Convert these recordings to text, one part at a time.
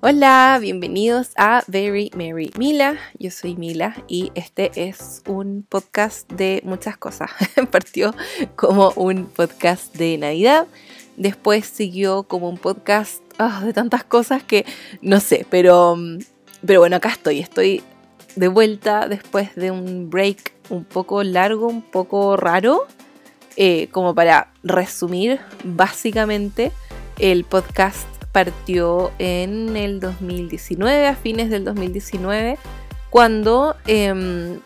Hola, bienvenidos a Very Merry Mila. Yo soy Mila y este es un podcast de muchas cosas. Partió como un podcast de Navidad, después siguió como un podcast ah, de tantas cosas que no sé, pero, pero bueno, acá estoy. Estoy de vuelta después de un break un poco largo, un poco raro, eh, como para resumir básicamente el podcast partió en el 2019, a fines del 2019, cuando, em,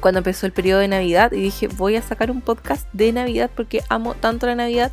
cuando empezó el periodo de Navidad y dije voy a sacar un podcast de Navidad porque amo tanto la Navidad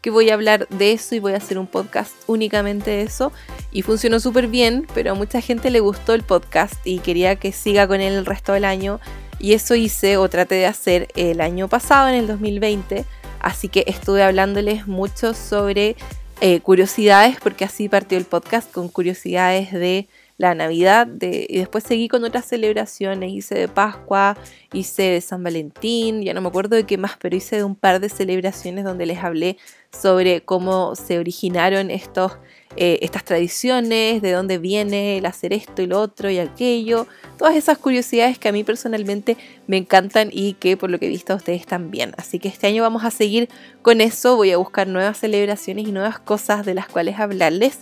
que voy a hablar de eso y voy a hacer un podcast únicamente de eso. Y funcionó súper bien, pero a mucha gente le gustó el podcast y quería que siga con él el resto del año. Y eso hice o traté de hacer el año pasado, en el 2020. Así que estuve hablándoles mucho sobre eh, curiosidades, porque así partió el podcast con curiosidades de la Navidad y después seguí con otras celebraciones, hice de Pascua, hice de San Valentín, ya no me acuerdo de qué más, pero hice de un par de celebraciones donde les hablé sobre cómo se originaron estos eh, estas tradiciones, de dónde viene el hacer esto y lo otro y aquello, todas esas curiosidades que a mí personalmente me encantan y que por lo que he visto a ustedes también. Así que este año vamos a seguir con eso, voy a buscar nuevas celebraciones y nuevas cosas de las cuales hablarles.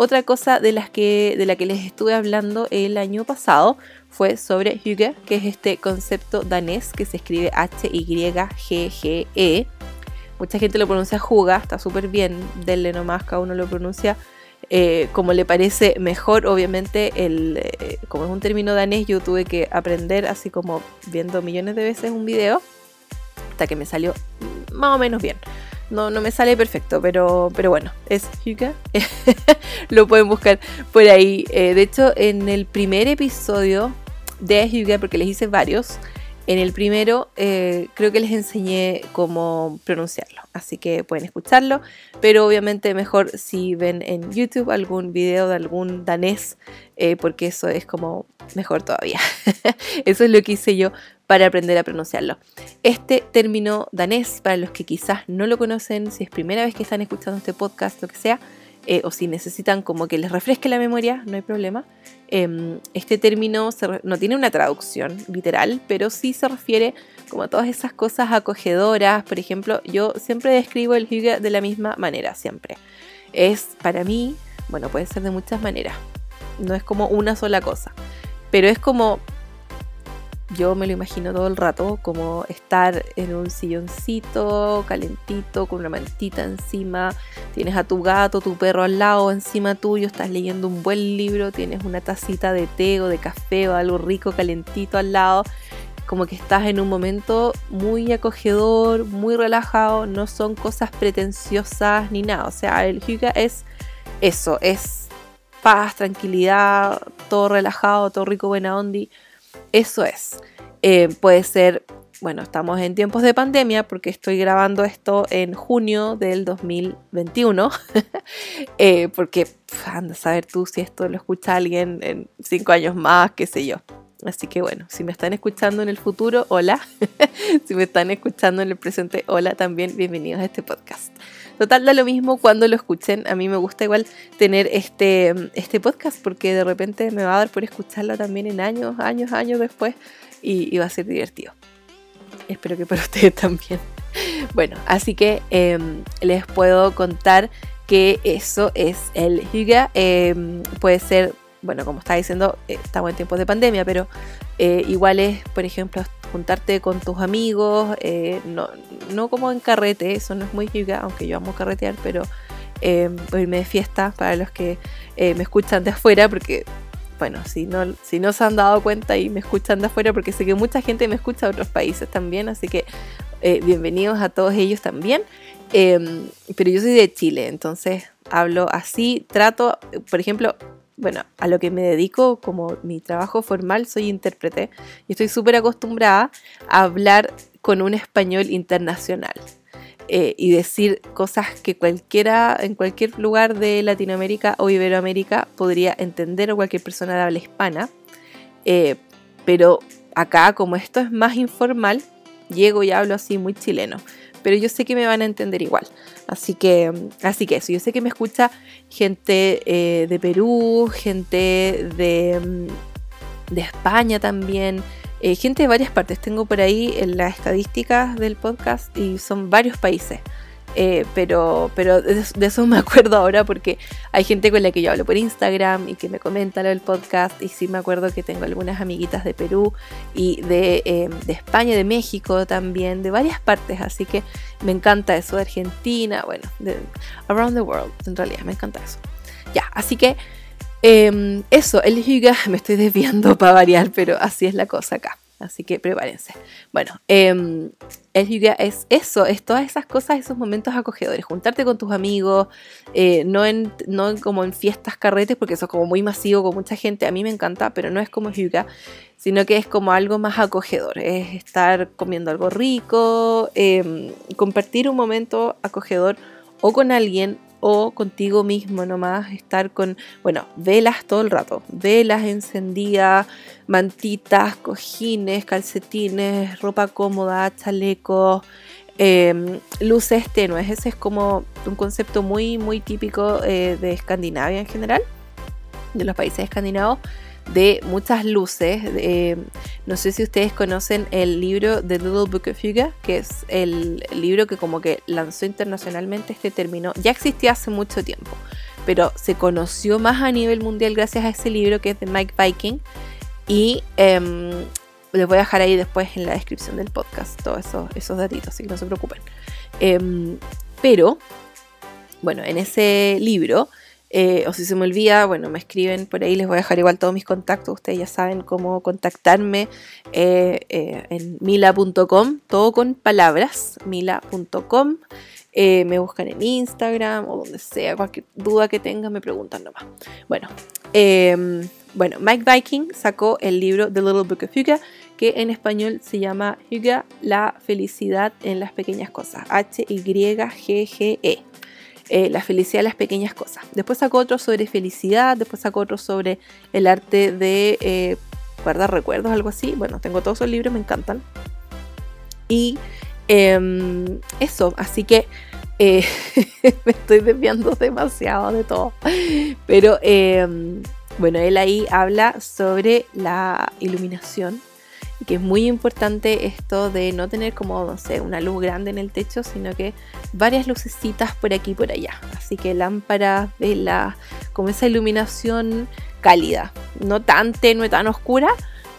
Otra cosa de, las que, de la que les estuve hablando el año pasado fue sobre Hygge, que es este concepto danés que se escribe H-Y-G-G-E Mucha gente lo pronuncia juga, está súper bien, denle nomás, cada uno lo pronuncia eh, como le parece mejor. Obviamente, el, eh, como es un término danés, yo tuve que aprender así como viendo millones de veces un video hasta que me salió más o menos bien. No, no me sale perfecto, pero, pero bueno, es Hyuga. lo pueden buscar por ahí. Eh, de hecho, en el primer episodio de Hyuga, porque les hice varios, en el primero eh, creo que les enseñé cómo pronunciarlo, así que pueden escucharlo, pero obviamente mejor si ven en YouTube algún video de algún danés, eh, porque eso es como mejor todavía. eso es lo que hice yo para aprender a pronunciarlo. Este término danés, para los que quizás no lo conocen, si es primera vez que están escuchando este podcast, lo que sea, eh, o si necesitan como que les refresque la memoria, no hay problema. Em, este término no tiene una traducción literal, pero sí se refiere como a todas esas cosas acogedoras. Por ejemplo, yo siempre describo el hygge de la misma manera, siempre. Es para mí, bueno, puede ser de muchas maneras. No es como una sola cosa, pero es como yo me lo imagino todo el rato, como estar en un silloncito calentito, con una mantita encima, tienes a tu gato, tu perro al lado, encima tuyo, estás leyendo un buen libro, tienes una tacita de té o de café o algo rico calentito al lado, como que estás en un momento muy acogedor, muy relajado, no son cosas pretenciosas ni nada, o sea, el hygge es eso, es paz, tranquilidad, todo relajado, todo rico, buena ondi eso es. Eh, puede ser, bueno, estamos en tiempos de pandemia porque estoy grabando esto en junio del 2021. Eh, porque anda a saber tú si esto lo escucha alguien en cinco años más, qué sé yo. Así que bueno, si me están escuchando en el futuro, hola. si me están escuchando en el presente, hola también, bienvenidos a este podcast. Total, da lo mismo cuando lo escuchen. A mí me gusta igual tener este, este podcast porque de repente me va a dar por escucharlo también en años, años, años después y, va a ser divertido. Espero que para ustedes también. Bueno, así que em, les puedo contar que eso es el Hyuga. Em, puede ser, bueno, como estaba diciendo, eh, estamos en tiempos de pandemia, pero eh, igual es, por ejemplo, juntarte con tus amigos, eh, no, no, como en carrete, eso no es muy giga, aunque yo amo carretear, pero eh, irme de fiesta para los que me escuchan de afuera, porque, bueno, si no, si no se han dado cuenta y me escuchan de afuera, porque sé que mucha gente me escucha de otros países también, así que eh, bienvenidos a todos ellos también. Em, pero yo soy de Chile, entonces hablo así, trato, por ejemplo, bueno, a lo que me dedico como mi trabajo formal, soy intérprete y estoy súper acostumbrada a hablar con un español internacional eh, y decir cosas que cualquiera en cualquier lugar de Latinoamérica o Iberoamérica podría entender o cualquier persona de habla hispana. Eh, pero acá, como esto es más informal, llego y hablo así muy chileno. pero yo sé que me van a entender igual. Así que, así que eso, yo sé que me escucha gente eh, de Perú, gente de, mm, de España también, eh, gente de varias partes. Tengo por ahí en las estadísticas del podcast y son varios países. Eh, pero pero de, eso me acuerdo ahora porque hay gente con la que yo hablo por Instagram y que me comenta lo del podcast. Y sí me acuerdo que tengo algunas amiguitas de Perú y de, em, de España, de México también, de varias partes. Así que me encanta eso, de Argentina, bueno, de around the world, en realidad, me encanta eso. Ya, así que em, eso, el Hyuga, me estoy desviando para variar, pero así es la cosa acá. Así que prepárense. Bueno, eh, es eso, es todas esas cosas, esos momentos acogedores. Juntarte con tus amigos, eh, no, en, no como en fiestas, carretes, porque eso es como muy masivo con mucha gente. A mí me encanta, pero no es como Hyuga, sino que es como algo más acogedor. Es estar comiendo algo rico, em, compartir un momento acogedor o con alguien o contigo mismo nomás, estar con, bueno, velas todo el rato, velas encendidas, mantitas, cojines, calcetines, ropa cómoda, chalecos, em, luces tenues. Ese es como un concepto muy, muy típico eh, de Escandinavia en general, de los países escandinavos de muchas luces. no sé si ustedes conocen el libro The Little Book of Huga, que es el libro que como que lanzó internacionalmente este término. Ya existía hace mucho tiempo, pero se conoció más a nivel mundial gracias a ese libro que es de Mike Viking. Y em, les voy a dejar ahí después en la descripción del podcast todos esos, esos datitos, así que no se preocupen. Em, pero, bueno, en ese libro eh, o si se me olvida, bueno, me escriben por ahí, les voy a dejar igual todos mis contactos, ustedes ya saben cómo contactarme eh, eh, en mila.com, todo con palabras, mila.com. me buscan en Instagram o donde sea, cualquier duda que tengan me preguntan nomás. Bueno, em, bueno, Mike Viking sacó el libro The Little Book of Huga, que en español se llama Huga, la felicidad en las pequeñas cosas, H-Y-G-G-E. Eh, la felicidad de las pequeñas cosas. Después sacó otro sobre felicidad, después sacó otro sobre el arte de eh, guardar recuerdos, algo así. Bueno, tengo todos esos libros, me encantan. Y em, eso, así que eh, me estoy desviando demasiado de todo. Pero em, bueno, él ahí habla sobre la iluminación y que es muy importante esto de no tener como, no sé, una luz grande en el techo, sino que varias lucecitas por aquí y por allá. Así que lámparas, velas, como esa iluminación cálida, no tan tenue, tan oscura.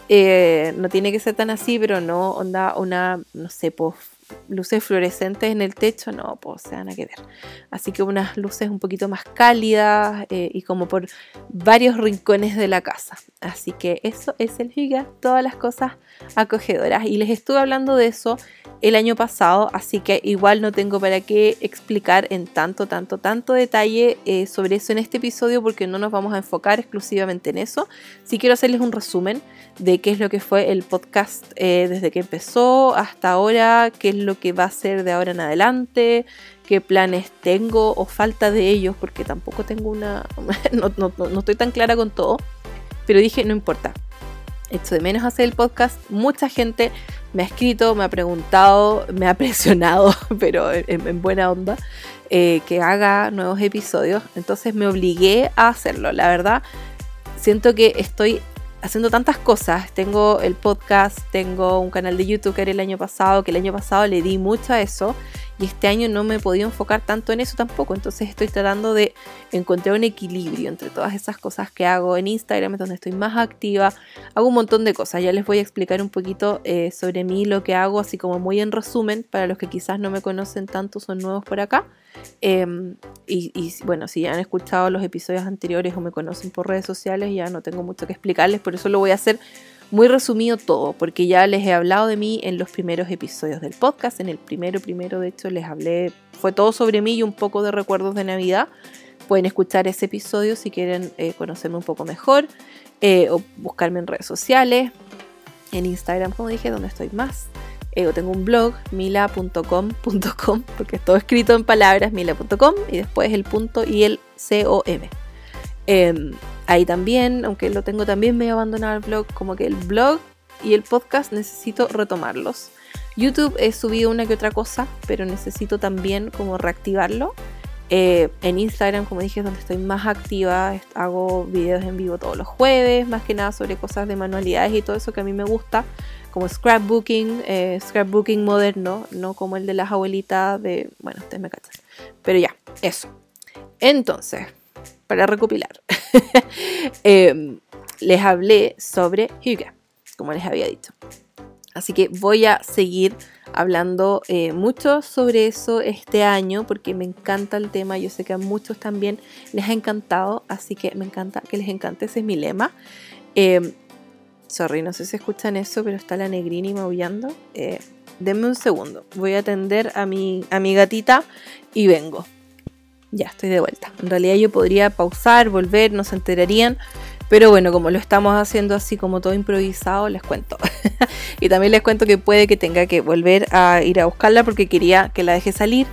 Eh, no tiene que ser tan así, pero no onda una, no sé, pues luces fluorescentes en el techo, no, pues se van a quedar. Así que unas luces un poquito más cálidas eh, y como por varios rincones de la casa. Así que eso es el Giga, todas las cosas acogedoras. Y les estuve hablando de eso el año pasado, así que igual no tengo para qué explicar en tanto, tanto, tanto detalle eh, sobre eso en este episodio porque no nos vamos a enfocar exclusivamente en eso. Sí quiero hacerles un resumen de qué es lo que fue el podcast eh, desde que empezó hasta ahora, qué es lo que va a ser de ahora en adelante, qué planes tengo o falta de ellos, porque tampoco tengo una... no, estoy tan clara con todo, pero dije, no importa, echo de menos hacer el podcast. Mucha gente me ha escrito, me ha preguntado, me ha presionado, pero en, buena onda, eh, que haga nuevos episodios. Entonces me obligué a hacerlo. La verdad, siento que estoy haciendo tantas cosas. Tengo el podcast, tengo un canal de YouTube que era el año pasado, que el año pasado le di mucho a eso y este año no me he podido enfocar tanto en eso tampoco. Entonces estoy tratando de encontrar un equilibrio entre todas esas cosas que hago en Instagram, donde estoy más activa. Hago un montón de cosas. Ya les voy a explicar un poquito eh, sobre mí, lo que hago, así como muy en resumen, para los que quizás no me conocen tanto, son nuevos por acá. Em, y, y, bueno, si ya han escuchado los episodios anteriores o me conocen por redes sociales, ya no tengo mucho que explicarles, por eso lo voy a hacer muy resumido todo, porque ya les he hablado de mí en los primeros episodios del podcast. En el primero, primero, de hecho, les hablé, fue todo sobre mí y un poco de recuerdos de Navidad. Pueden escuchar ese episodio si quieren eh, conocerme un poco mejor eh, o buscarme en redes sociales, en Instagram, como dije, donde estoy más. Eh, tengo un blog, mila.com.com, porque es todo escrito en palabras, mila.com, y después el punto y el com. Ahí también, aunque lo tengo también medio abandonado el blog, como que el blog y el podcast necesito retomarlos. YouTube he subido una que otra cosa, pero necesito también como reactivarlo. Eh, en Instagram, como dije, es donde estoy más activa. Hago videos en vivo todos los jueves, más que nada sobre cosas de manualidades y todo eso que a mí me gusta, como scrapbooking, eh, scrapbooking moderno, no como el de las abuelitas de. Bueno, ustedes me cachan. Pero ya, eso. Entonces, para recopilar, em, les hablé sobre Hyuga, como les había dicho. Así que voy a seguir hablando eh, mucho sobre eso este año porque me encanta el tema. Yo sé que a muchos también les ha encantado, así que me encanta que les encante. Ese es mi lema. Eh, sorry, no sé si escuchan eso, pero está la negrini maullando. Eh, denme un segundo. Voy a atender a mi, a mi gatita y vengo. Ya, estoy de vuelta. En realidad yo podría pausar, volver, no se enterarían. Pero bueno, como lo estamos haciendo así como todo improvisado, les cuento. y también les cuento que puede que tenga que volver a ir a buscarla porque quería que la deje salir.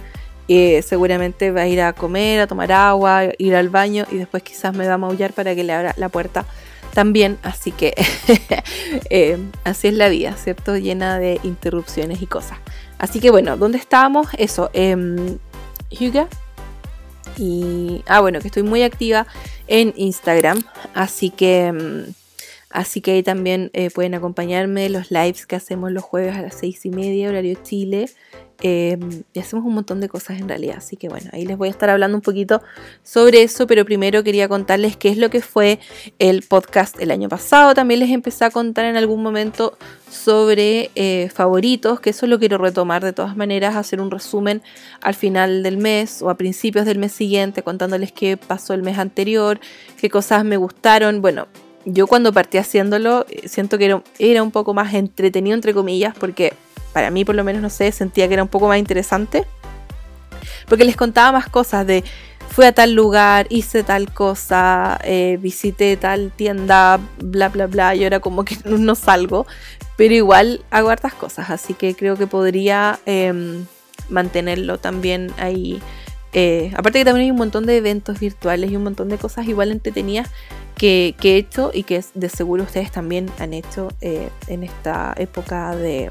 Eh, seguramente va a ir a comer, a tomar agua, ir al baño y después quizás me va a maullar para que le abra la puerta también. Así que eh, así es la vida, ¿cierto? Llena de interrupciones y cosas. Así que bueno, ¿dónde estábamos? Eso, eh. Y, ah, bueno, que estoy muy activa en Instagram. Así que, mm, así que ahí también eh, pueden acompañarme los lives que hacemos los jueves a las seis y media, horario Chile. Em, y hacemos un montón de cosas en realidad. Así que bueno, ahí les voy a estar hablando un poquito sobre eso, pero primero quería contarles qué es lo que fue el podcast el año pasado. También les empecé a contar en algún momento sobre eh, favoritos, que eso lo quiero retomar de todas maneras, hacer un resumen al final del mes o a principios del mes siguiente, contándoles qué pasó el mes anterior, qué cosas me gustaron. Bueno, yo cuando partí haciéndolo, eh, siento que era, era un poco más entretenido, entre comillas, porque para mí por lo menos, no sé, sentía que era un poco más interesante. Porque les contaba más cosas de, fui a tal lugar, hice tal cosa, eh, visité tal tienda, bla, bla, bla, y ahora como que no, salgo, pero igual hago hartas cosas, así que creo que podría em, mantenerlo también ahí. Eh, aparte que también hay un montón de eventos virtuales y un montón de cosas igual entretenidas que, que he hecho y que de seguro ustedes también han hecho eh, en esta época de,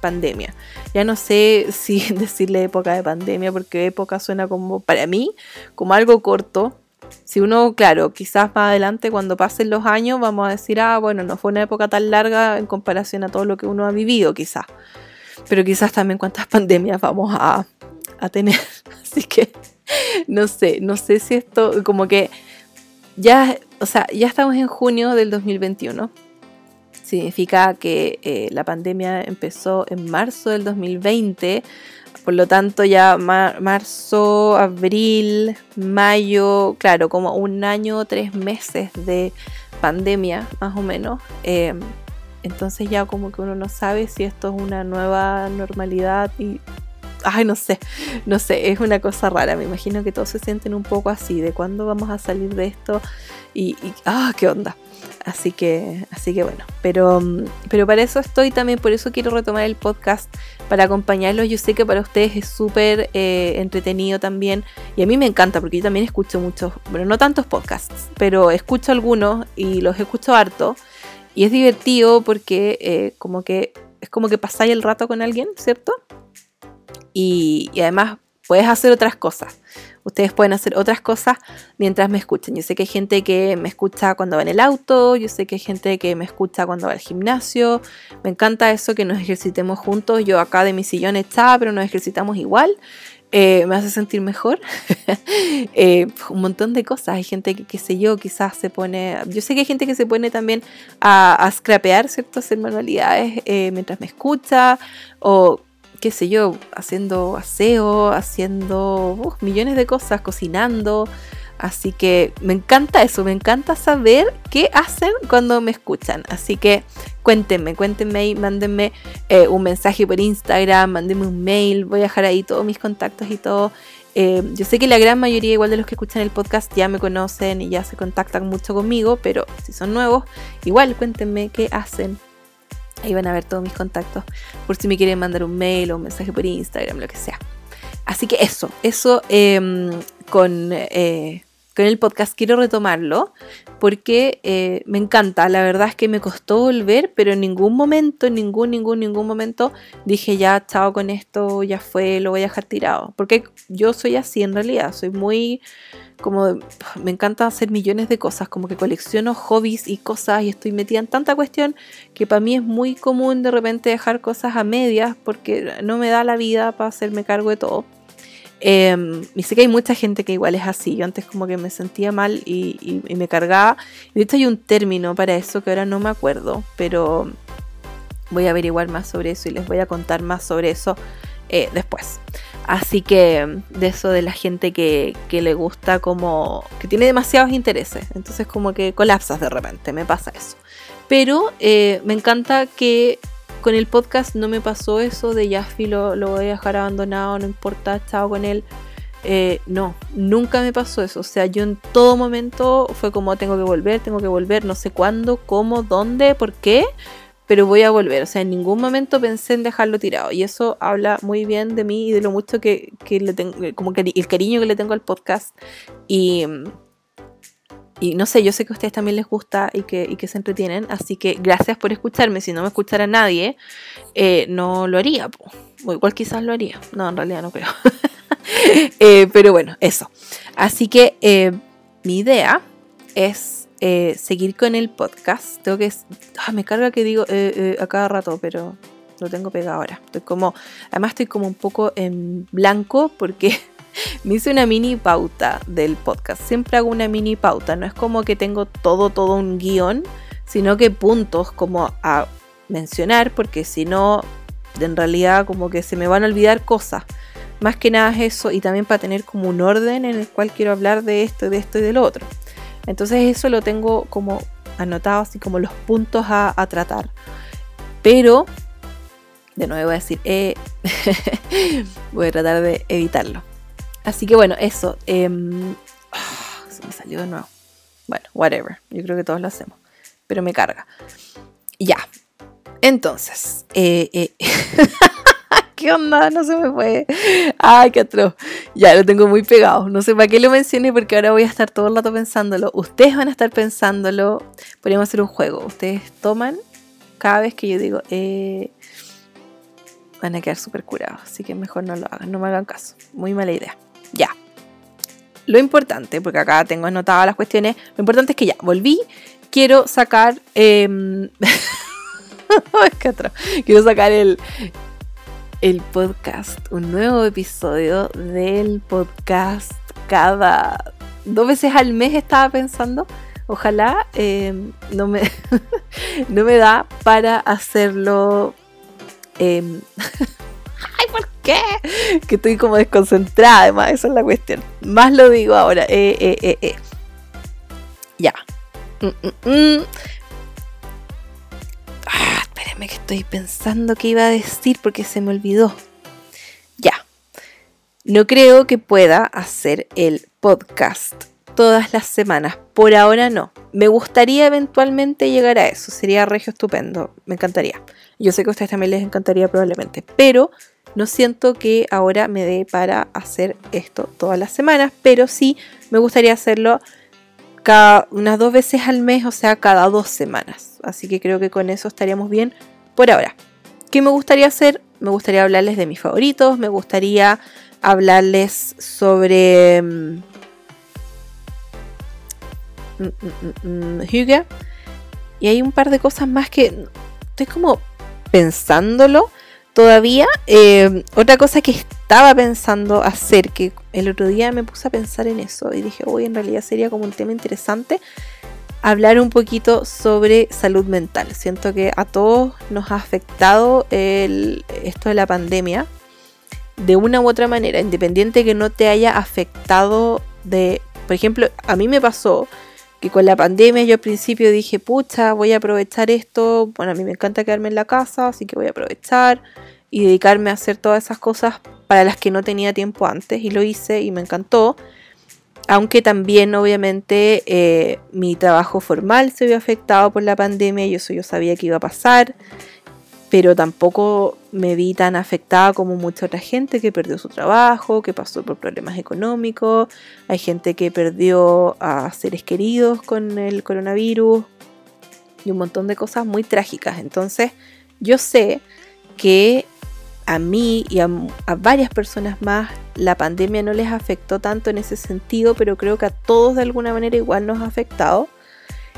pandemia. Ya no sé si decirle época de pandemia, porque época suena como, para mí, como algo corto. Si uno, claro, quizás más adelante, cuando pasen los años, vamos a decir, ah, bueno, no fue una época tan larga en comparación a todo lo que uno ha vivido, quizás. Pero quizás también cuántas pandemias vamos a, a tener. Así que, no sé, no sé si esto, como que ya, o sea, ya estamos en junio del 2021 significa que eh, la pandemia empezó en marzo del 2020, por lo tanto ya marzo, abril, mayo, claro, como un año, tres meses de pandemia más o menos. Em, entonces ya como que uno no sabe si esto es una nueva normalidad y... Ay, no sé, no sé, es una cosa rara. Me imagino que todos se sienten un poco así, de cuándo vamos a salir de esto y, ah, qué onda. Así que, así que bueno, pero, pero para eso estoy también, por eso quiero retomar el podcast para acompañarlos. Yo sé que para ustedes es súper eh, entretenido también y a mí me encanta porque yo también escucho muchos, bueno, no tantos podcasts, pero escucho algunos y los escucho harto y es divertido porque eh, como que es como que pasáis el rato con alguien, ¿cierto? Y, además puedes hacer otras cosas. Ustedes pueden hacer otras cosas mientras me escuchen. Yo sé que hay gente que me escucha cuando va en el auto, yo sé que hay gente que me escucha cuando va al gimnasio. Me encanta eso que nos ejercitemos juntos. Yo acá de mi sillón está, pero nos ejercitamos igual. Eh, me hace sentir mejor. Eh, un montón de cosas. Hay gente que, qué sé yo, quizás se pone. Yo sé que hay gente que se pone también a, scrapear, ¿cierto? Manualidades eh, mientras me escucha. O qué sé yo, haciendo aseo, haciendo millones de cosas, cocinando. Así que me encanta eso, me encanta saber qué hacen cuando me escuchan. Así que cuéntenme, cuéntenme y mándenme eh, un mensaje por Instagram, mándenme un mail, voy a dejar ahí todos mis contactos y todo. Eh, yo sé que la gran mayoría igual de los que escuchan el podcast ya me conocen y ya se contactan mucho conmigo, pero si son nuevos, igual cuéntenme qué hacen Ahí van a ver todos mis contactos por si me quieren mandar un mail o un mensaje por Instagram, lo que sea. Así que eso, eso em, con, eh, con el podcast quiero retomarlo porque eh, me encanta. La verdad es que me costó volver, pero en ningún momento, en ningún, ningún, ningún momento dije ya, chao con esto, ya fue, lo voy a dejar tirado. Porque yo soy así en realidad, soy muy como me encanta hacer millones de cosas, como que colecciono hobbies y cosas y estoy metida en tanta cuestión que para mí es muy común de repente dejar cosas a medias porque no me da la vida para hacerme cargo de todo. Em, y sé que hay mucha gente que igual es así. Yo antes como que me sentía mal y, me cargaba. De hecho hay un término para eso que ahora no me acuerdo, pero voy a averiguar más sobre eso y les voy a contar más sobre eso eh, después. Así que de eso de la gente que, le gusta como... que tiene demasiados intereses. Entonces como que colapsas de repente, me pasa eso. Pero eh, me encanta que con el podcast no me pasó eso de ya lo, lo voy a dejar abandonado, no importa, chao con él. Eh, no, nunca me pasó eso. O sea, yo en todo momento fue como tengo que volver, tengo que volver, no sé cuándo, cómo, dónde, por qué, pero voy a volver. O sea, en ningún momento pensé en dejarlo tirado. Y eso habla muy bien de mí y de lo mucho que, que le tengo, como que el cariño que le tengo al podcast. Y y no sé, yo sé que a ustedes también les gusta y que, se entretienen, así que gracias por escucharme. Si no me escuchara nadie, eh, no lo haría. O igual quizás lo haría. No, en realidad no creo. Eh, pero bueno, eso. Así que eh, mi idea es seguir con el podcast. Tengo que... Ah, me carga que digo a cada rato, pero lo tengo pegado ahora. Estoy como... Además estoy como un poco en blanco porque me hice una mini pauta del podcast. Siempre hago una mini pauta. No es como que tengo todo, todo un guion, sino que puntos como a mencionar, porque si no, en realidad como que se me van a olvidar cosas. Más que nada es eso y también para tener como un orden en el cual quiero hablar de esto, de esto y del otro. Entonces eso lo tengo como anotado así como los puntos a, tratar. Pero, de nuevo voy a decir, eh, voy a tratar de evitarlo. Así que bueno, eso. Em, se me salió de nuevo. Bueno, whatever. Yo creo que todos lo hacemos. Pero me carga. Ya. Entonces. Eh, eh, ¿Qué onda? No se me fue. Ay, qué atroz. Ya lo tengo muy pegado. No sé para qué lo mencioné porque ahora voy a estar todo el rato pensándolo. Ustedes van a estar pensándolo. Podríamos hacer un juego. Ustedes toman cada vez que yo digo, eh, van a quedar súper curados. Así que mejor no lo hagan. No me hagan caso. Muy mala idea. Lo importante, porque acá tengo anotadas las cuestiones, lo importante es que ya, volví, quiero sacar... Eh, quiero sacar el, el podcast, un nuevo episodio del podcast cada dos veces al mes estaba pensando. Ojalá em, no, me, no me da para hacerlo ¿por qué? Que estoy como desconcentrada, además, esa es la cuestión. Más lo digo ahora. Eh, eh, eh, eh. Ya. Mm, mm, mm. Ah, espérenme que estoy pensando qué iba a decir porque se me olvidó. Ya. No creo que pueda hacer el podcast todas las semanas. Por ahora no. Me gustaría eventualmente llegar a eso. Sería regio estupendo. Me encantaría. Yo sé que a ustedes también les encantaría probablemente. Pero no siento que ahora me dé para hacer esto todas las semanas, pero sí me gustaría hacerlo cada, unas dos veces al mes, o sea, cada dos semanas. Así que creo que con eso estaríamos bien por ahora. ¿Qué me gustaría hacer? Me gustaría hablarles de mis favoritos, me gustaría hablarles sobre Hugo. Y hay un par de cosas más que estoy como pensándolo todavía. Eh, otra cosa que estaba pensando hacer, que el otro día me puse a pensar en eso y dije, hoy en realidad sería como un tema interesante hablar un poquito sobre salud mental. Siento que a todos nos ha afectado esto de la pandemia de una u otra manera, independiente que no te haya afectado de, por ejemplo, a mí me pasó que con la pandemia yo al principio dije, pucha, voy a aprovechar esto, bueno, a mí me encanta quedarme en la casa, así que voy a aprovechar y dedicarme a hacer todas esas cosas para las que no tenía tiempo antes y lo hice y me encantó. Aunque también obviamente eh, mi trabajo formal se vio afectado por la pandemia y eso yo sabía que iba a pasar. Pero tampoco me vi tan afectada como mucha otra gente que perdió su trabajo, que pasó por problemas económicos, hay gente que perdió a seres queridos con el coronavirus y un montón de cosas muy trágicas. Entonces yo sé que a mí y a, varias personas más la pandemia no les afectó tanto en ese sentido, pero creo que a todos de alguna manera igual nos ha afectado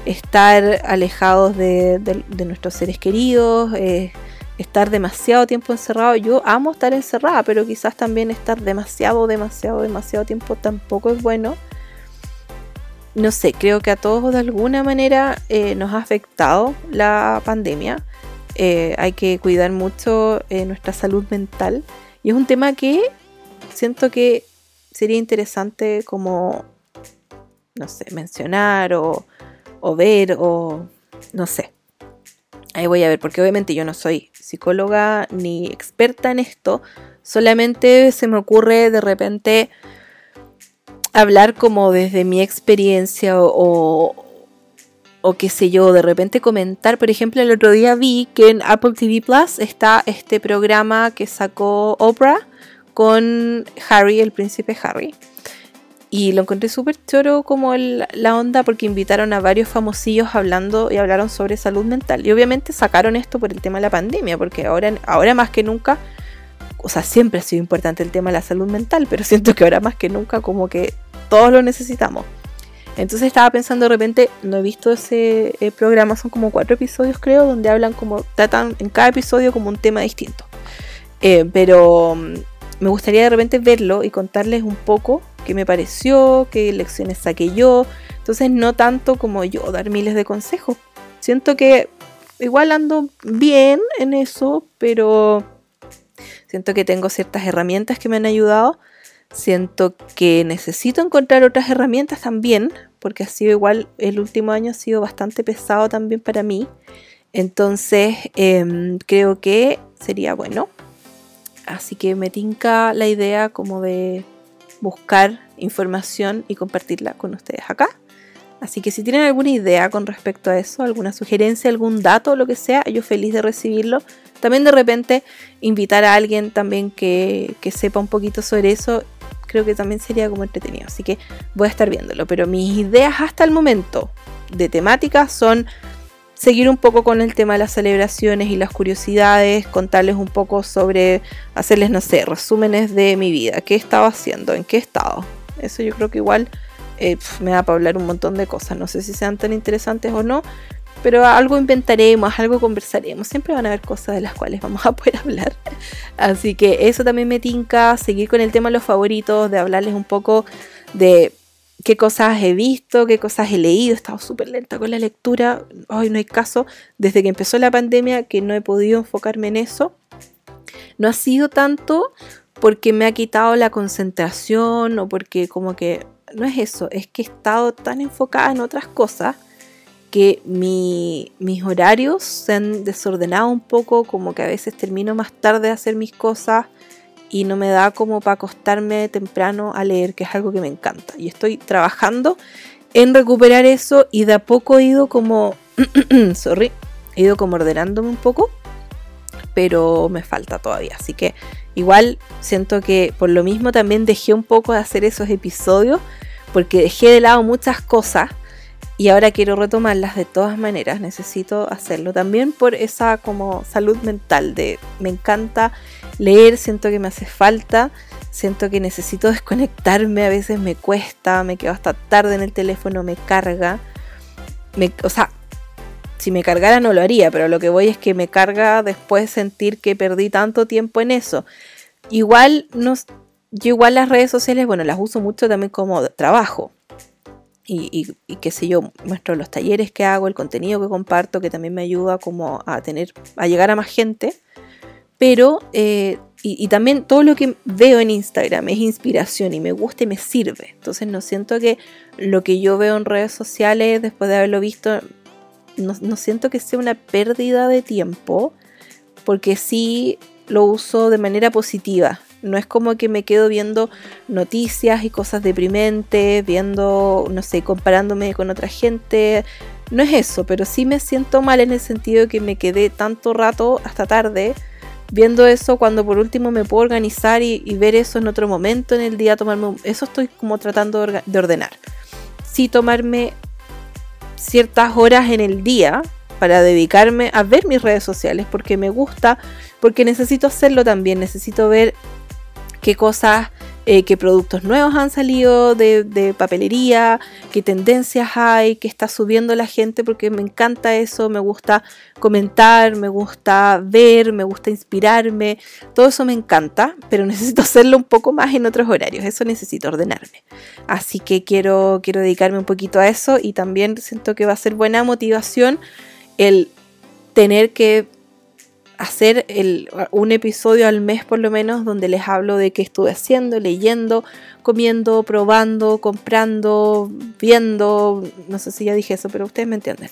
estar alejados de, nuestros seres queridos, eh, estar demasiado tiempo encerrado. Yo amo estar encerrada, pero quizás también estar demasiado, demasiado, demasiado tiempo tampoco es bueno. No sé, creo que a todos de alguna manera eh, nos ha afectado la pandemia. Eh, hay que cuidar mucho nuestra salud mental. Y es un tema que siento que sería interesante como, no sé, mencionar o, o ver o no sé. Ahí voy a ver, porque obviamente yo no soy psicóloga ni experta en esto, solamente se me ocurre de repente hablar como desde mi experiencia o, o, qué sé yo, de repente comentar, por ejemplo, el otro día vi que en Apple TV Plus está este programa que sacó Oprah con Harry, el príncipe Harry. Y lo encontré súper choro como la onda porque invitaron a varios famosillos hablando y hablaron sobre salud mental. Y obviamente sacaron esto por el tema de la pandemia, porque ahora, ahora más que nunca, o sea, siempre ha sido importante el tema de la salud mental, pero siento que ahora más que nunca como que todos lo necesitamos. Entonces estaba pensando de repente, no he visto ese eh, programa, son como cuatro episodios creo, donde hablan como, tratan en cada episodio como un tema distinto. Eh, pero mm, me gustaría de repente verlo y contarles un poco qué me pareció, qué lecciones saqué yo. Entonces no tanto como yo dar miles de consejos. Siento que igual ando bien en eso, pero siento que tengo ciertas herramientas que me han ayudado. Siento que necesito encontrar otras herramientas también, porque ha sido igual, el último año ha sido bastante pesado también para mí. Entonces em, creo que sería bueno. Así que me tinca la idea como de buscar información y compartirla con ustedes acá. Así que si tienen alguna idea con respecto a eso, alguna sugerencia, algún dato, lo que sea, yo feliz de recibirlo. También de repente invitar a alguien también que, que sepa un poquito sobre eso, creo que también sería como entretenido. Así que voy a estar viéndolo. Pero mis ideas hasta el momento de temática son seguir un poco con el tema de las celebraciones y las curiosidades, contarles un poco sobre, hacerles, no sé, resúmenes de mi vida, qué he estado haciendo, en qué estado. Eso yo creo que igual eh, me da para hablar un montón de cosas, no sé si sean tan interesantes o no, pero algo inventaremos, algo conversaremos, siempre van a haber cosas de las cuales vamos a poder hablar. Así que eso también me tinca, seguir con el tema de los favoritos, de hablarles un poco de qué cosas he visto, qué cosas he leído. He estado súper lenta con la lectura. Hoy no hay caso. Desde que empezó la pandemia que no he podido enfocarme en eso. No ha sido tanto porque me ha quitado la concentración o porque como que no es eso, es que he estado tan enfocada en otras cosas que mis horarios se han desordenado un poco, como que a veces termino más tarde de hacer mis cosas y no me da como para acostarme temprano a leer, que es algo que me encanta. Y estoy trabajando en recuperar eso y de a poco he ido como, sorry, he ido como ordenándome un poco, pero me falta todavía. Así que igual siento que por lo mismo también dejé un poco de hacer esos episodios, porque dejé de lado muchas cosas y ahora quiero retomarlas de todas maneras, necesito hacerlo también por esa como salud mental de me encanta leer, siento que me hace falta, siento que necesito desconectarme, a veces me cuesta, me quedo hasta tarde en el teléfono, me carga. Me, o sea, si me cargara no lo haría, pero lo que voy es que me carga después sentir que perdí tanto tiempo en eso. Igual no, yo igual las redes sociales, bueno, las uso mucho también como trabajo y, qué sé yo, muestro los talleres que hago, el contenido que comparto, que también me ayuda como a tener, a llegar a más gente. Pero, eh, y, también todo lo que veo en Instagram es inspiración y me gusta y me sirve. Entonces no siento que lo que yo veo en redes sociales, después de haberlo visto, no, no siento que sea una pérdida de tiempo, porque sí lo uso de manera positiva. No es como que me quedo viendo noticias y cosas deprimentes, viendo, no sé, comparándome con otra gente. no es eso, pero sí me siento mal en el sentido de que me quedé tanto rato hasta tarde viendo eso cuando por último me puedo organizar y, ver eso en otro momento en el día, tomarme eso estoy como tratando de ordenar. Sí tomarme ciertas horas en el día para dedicarme a ver mis redes sociales porque me gusta, porque necesito hacerlo también, necesito ver qué cosas eh, qué productos nuevos han salido de, papelería, qué tendencias hay, qué está subiendo la gente, porque me encanta eso, me gusta comentar, me gusta ver, me gusta inspirarme, todo eso me encanta, pero necesito hacerlo un poco más en otros horarios, eso necesito ordenarme. Así que quiero, quiero dedicarme un poquito a eso y también siento que va a ser buena motivación el tener que hacer un episodio al mes por lo menos donde les hablo de qué estuve haciendo, leyendo, comiendo, probando, comprando, viendo, no sé si ya dije eso, pero ustedes me entienden.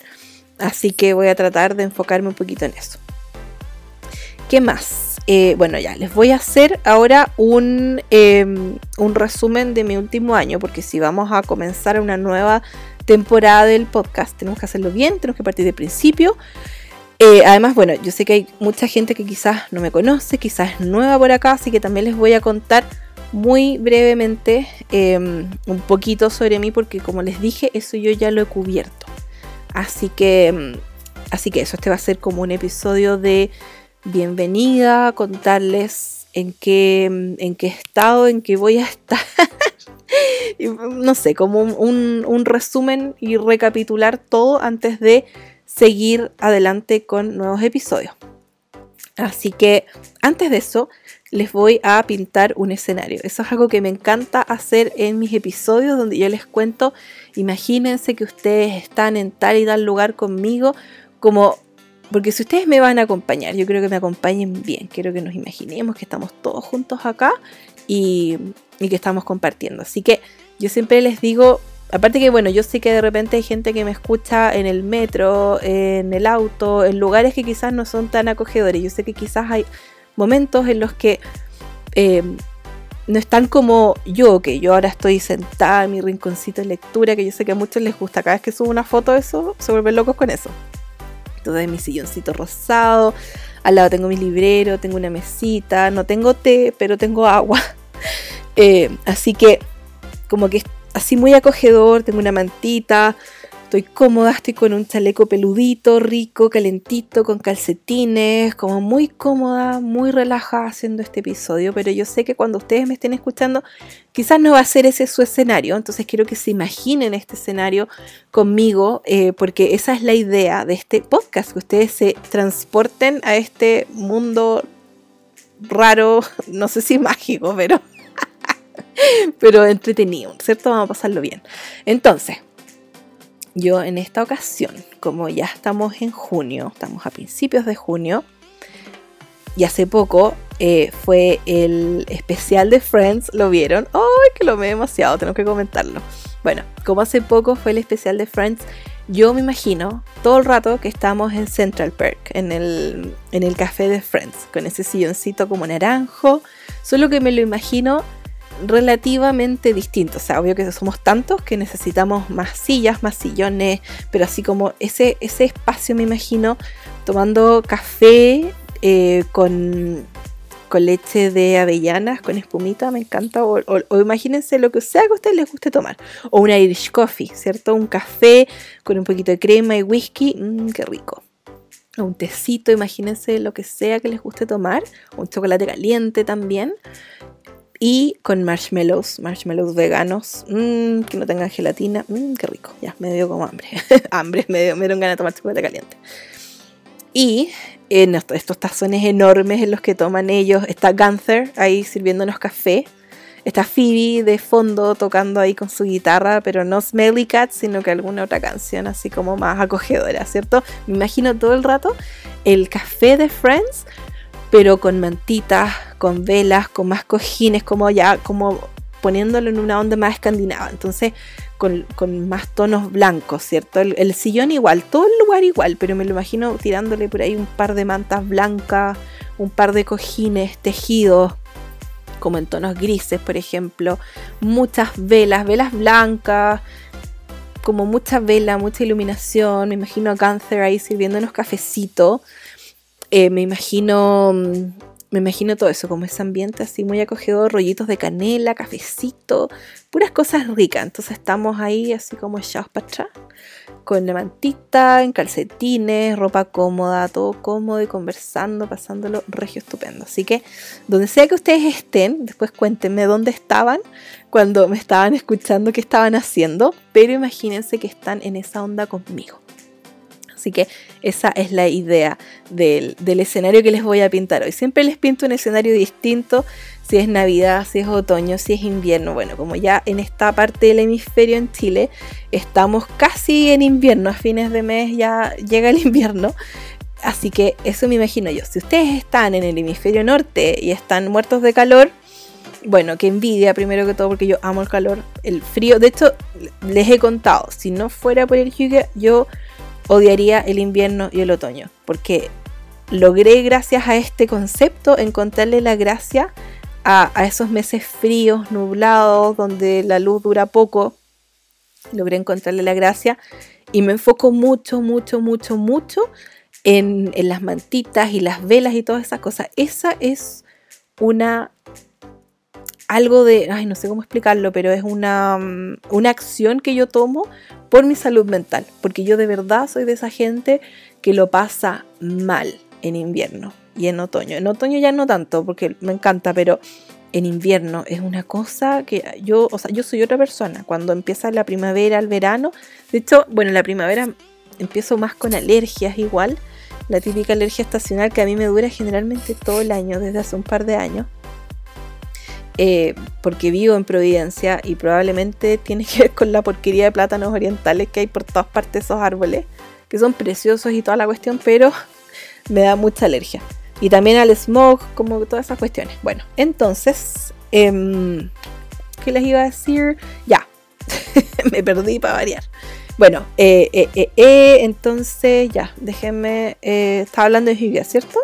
Así que voy a tratar de enfocarme un poquito en eso. ¿Qué más? Eh, bueno, ya, les voy a hacer ahora un, em, un resumen de mi último año, porque si vamos a comenzar una nueva temporada del podcast, tenemos que hacerlo bien, tenemos que partir de principio. Eh, además, bueno, yo sé que hay mucha gente que quizás no me conoce, quizás es nueva por acá, así que también les voy a contar muy brevemente em, un poquito sobre mí, porque como les dije, eso yo ya lo he cubierto. Así que, em, así que eso, este va a ser como un episodio de bienvenida, contarles en qué, em, en qué estado, en qué voy a estar. no sé, como un resumen y recapitular todo antes de seguir adelante con nuevos episodios. Así que antes de eso, les voy a pintar un escenario. Eso es algo que me encanta hacer en mis episodios donde yo les cuento, imagínense que ustedes están en tal y tal lugar conmigo, como, porque si ustedes me van a acompañar, yo creo que me acompañen bien, quiero que nos imaginemos que estamos todos juntos acá y, que estamos compartiendo. Así que yo siempre les digo, Aparte que, bueno, yo sé que de repente hay gente que me escucha en el metro, en el auto, en lugares que quizás no son tan acogedores. Yo sé que quizás hay momentos en los que eh, no están como yo, que yo ahora estoy sentada en mi rinconcito de lectura, que yo sé que a muchos les gusta. Cada vez que subo una foto de eso, se vuelven locos con eso. Entonces, mi silloncito rosado, al lado tengo mi librero, tengo una mesita, no tengo té, pero tengo agua. Eh, así que, como que así muy acogedor, tengo una mantita, estoy cómoda, estoy con un chaleco peludito, rico, calentito, con calcetines, como muy cómoda, muy relajada haciendo este episodio, pero yo sé que cuando ustedes me estén escuchando, quizás no va a ser ese su escenario, entonces quiero que se imaginen este escenario conmigo, eh, porque esa es la idea de este podcast, que ustedes se transporten a este mundo raro, no sé si mágico, pero pero entretenido, ¿cierto? Vamos a pasarlo bien. Entonces, yo en esta ocasión, como ya estamos en junio, estamos a principios de junio, y hace poco eh, fue el especial de Friends, ¿lo vieron? ¡Ay, que lo me demasiado! Tengo que comentarlo. Bueno, como hace poco fue el especial de Friends, yo me imagino todo el rato que estamos en Central Park, en el, en el café de Friends, con ese silloncito como naranjo, solo que me lo imagino relativamente distinto. O sea, obvio que somos tantos que necesitamos más sillas, más sillones, pero así como ese, ese espacio me imagino tomando café eh, con, con, leche de avellanas, con espumita, me encanta. O, imagínense lo que sea que a ustedes les guste tomar. O un Irish coffee, ¿cierto? Un café con un poquito de crema y whisky, mmm, qué rico un tecito, imagínense lo que sea que les guste tomar, un chocolate caliente también y con marshmallows, marshmallows veganos, mmm, que no tengan gelatina, mmm, qué rico, ya, me dio como hambre, hambre, me, dio, me dieron ganas de tomar chocolate caliente. Y en estos, tazones enormes en los que toman ellos, está Gunther ahí sirviéndonos café, está Phoebe de fondo tocando ahí con su guitarra, pero no Smelly Cat, sino que alguna otra canción así como más acogedora, ¿cierto? Me imagino todo el rato el café de Friends pero con mantitas, con velas, con más cojines, como ya, como poniéndolo en una onda más escandinava. Entonces, con, más tonos blancos, ¿cierto? El, sillón igual, todo el lugar igual, pero me lo imagino tirándole por ahí un par de mantas blancas, un par de cojines tejidos, como en tonos grises, por ejemplo, muchas velas, velas blancas, como mucha vela, mucha iluminación. Me imagino a Gunther ahí sirviéndonos cafecito. Eh, me imagino mm, me imagino todo eso, como ese ambiente así muy acogedor, rollitos de canela, cafecito, puras cosas ricas. Entonces estamos ahí así como echados para atrás, con la mantita, en calcetines, ropa cómoda, todo cómodo y conversando, pasándolo regio estupendo. Así que donde sea que ustedes estén, después cuéntenme dónde estaban cuando me estaban escuchando, qué estaban haciendo, pero imagínense que están en esa onda conmigo. Así que esa es la idea del, escenario que les voy a pintar hoy. Siempre les pinto un escenario distinto, si es Navidad, si es otoño, si es invierno. Bueno, como ya en esta parte del hemisferio en Chile estamos casi en invierno, a fines de mes ya llega el invierno. Así que eso me imagino yo. Si ustedes están en el hemisferio norte y están muertos de calor, bueno, que envidia primero que todo porque yo amo el calor, el frío. De hecho, les he contado, si no fuera por el Hyuga, yo odiaría el invierno y el otoño, porque logré gracias a este concepto encontrarle la gracia a, esos meses fríos, nublados, donde la luz dura poco. Logré encontrarle la gracia y me enfoco mucho, mucho, mucho, mucho en, en las mantitas y las velas y todas esas cosas. Esa es una algo de, ay, no sé cómo explicarlo, pero es una, mm, una acción que yo tomo por mi salud mental, porque yo de verdad soy de esa gente que lo pasa mal en invierno y en otoño. En otoño ya no tanto, porque me encanta, pero en invierno es una cosa que yo, o sea, yo soy otra persona. Cuando empieza la primavera, el verano, de hecho, bueno, la primavera empiezo más con alergias igual, la típica alergia estacional que a mí me dura generalmente todo el año, desde hace un par de años. Eh, porque vivo en Providencia y probablemente tiene que ver con la porquería de plátanos orientales que hay por todas partes esos árboles, que son preciosos y toda la cuestión, pero me da mucha alergia. Y también al smog, como todas esas cuestiones. Bueno, entonces, em, ¿qué les iba a decir? Ya, me perdí para variar. Bueno, eh, eh, entonces ya, déjenme, estaba hablando de Giga, ¿cierto?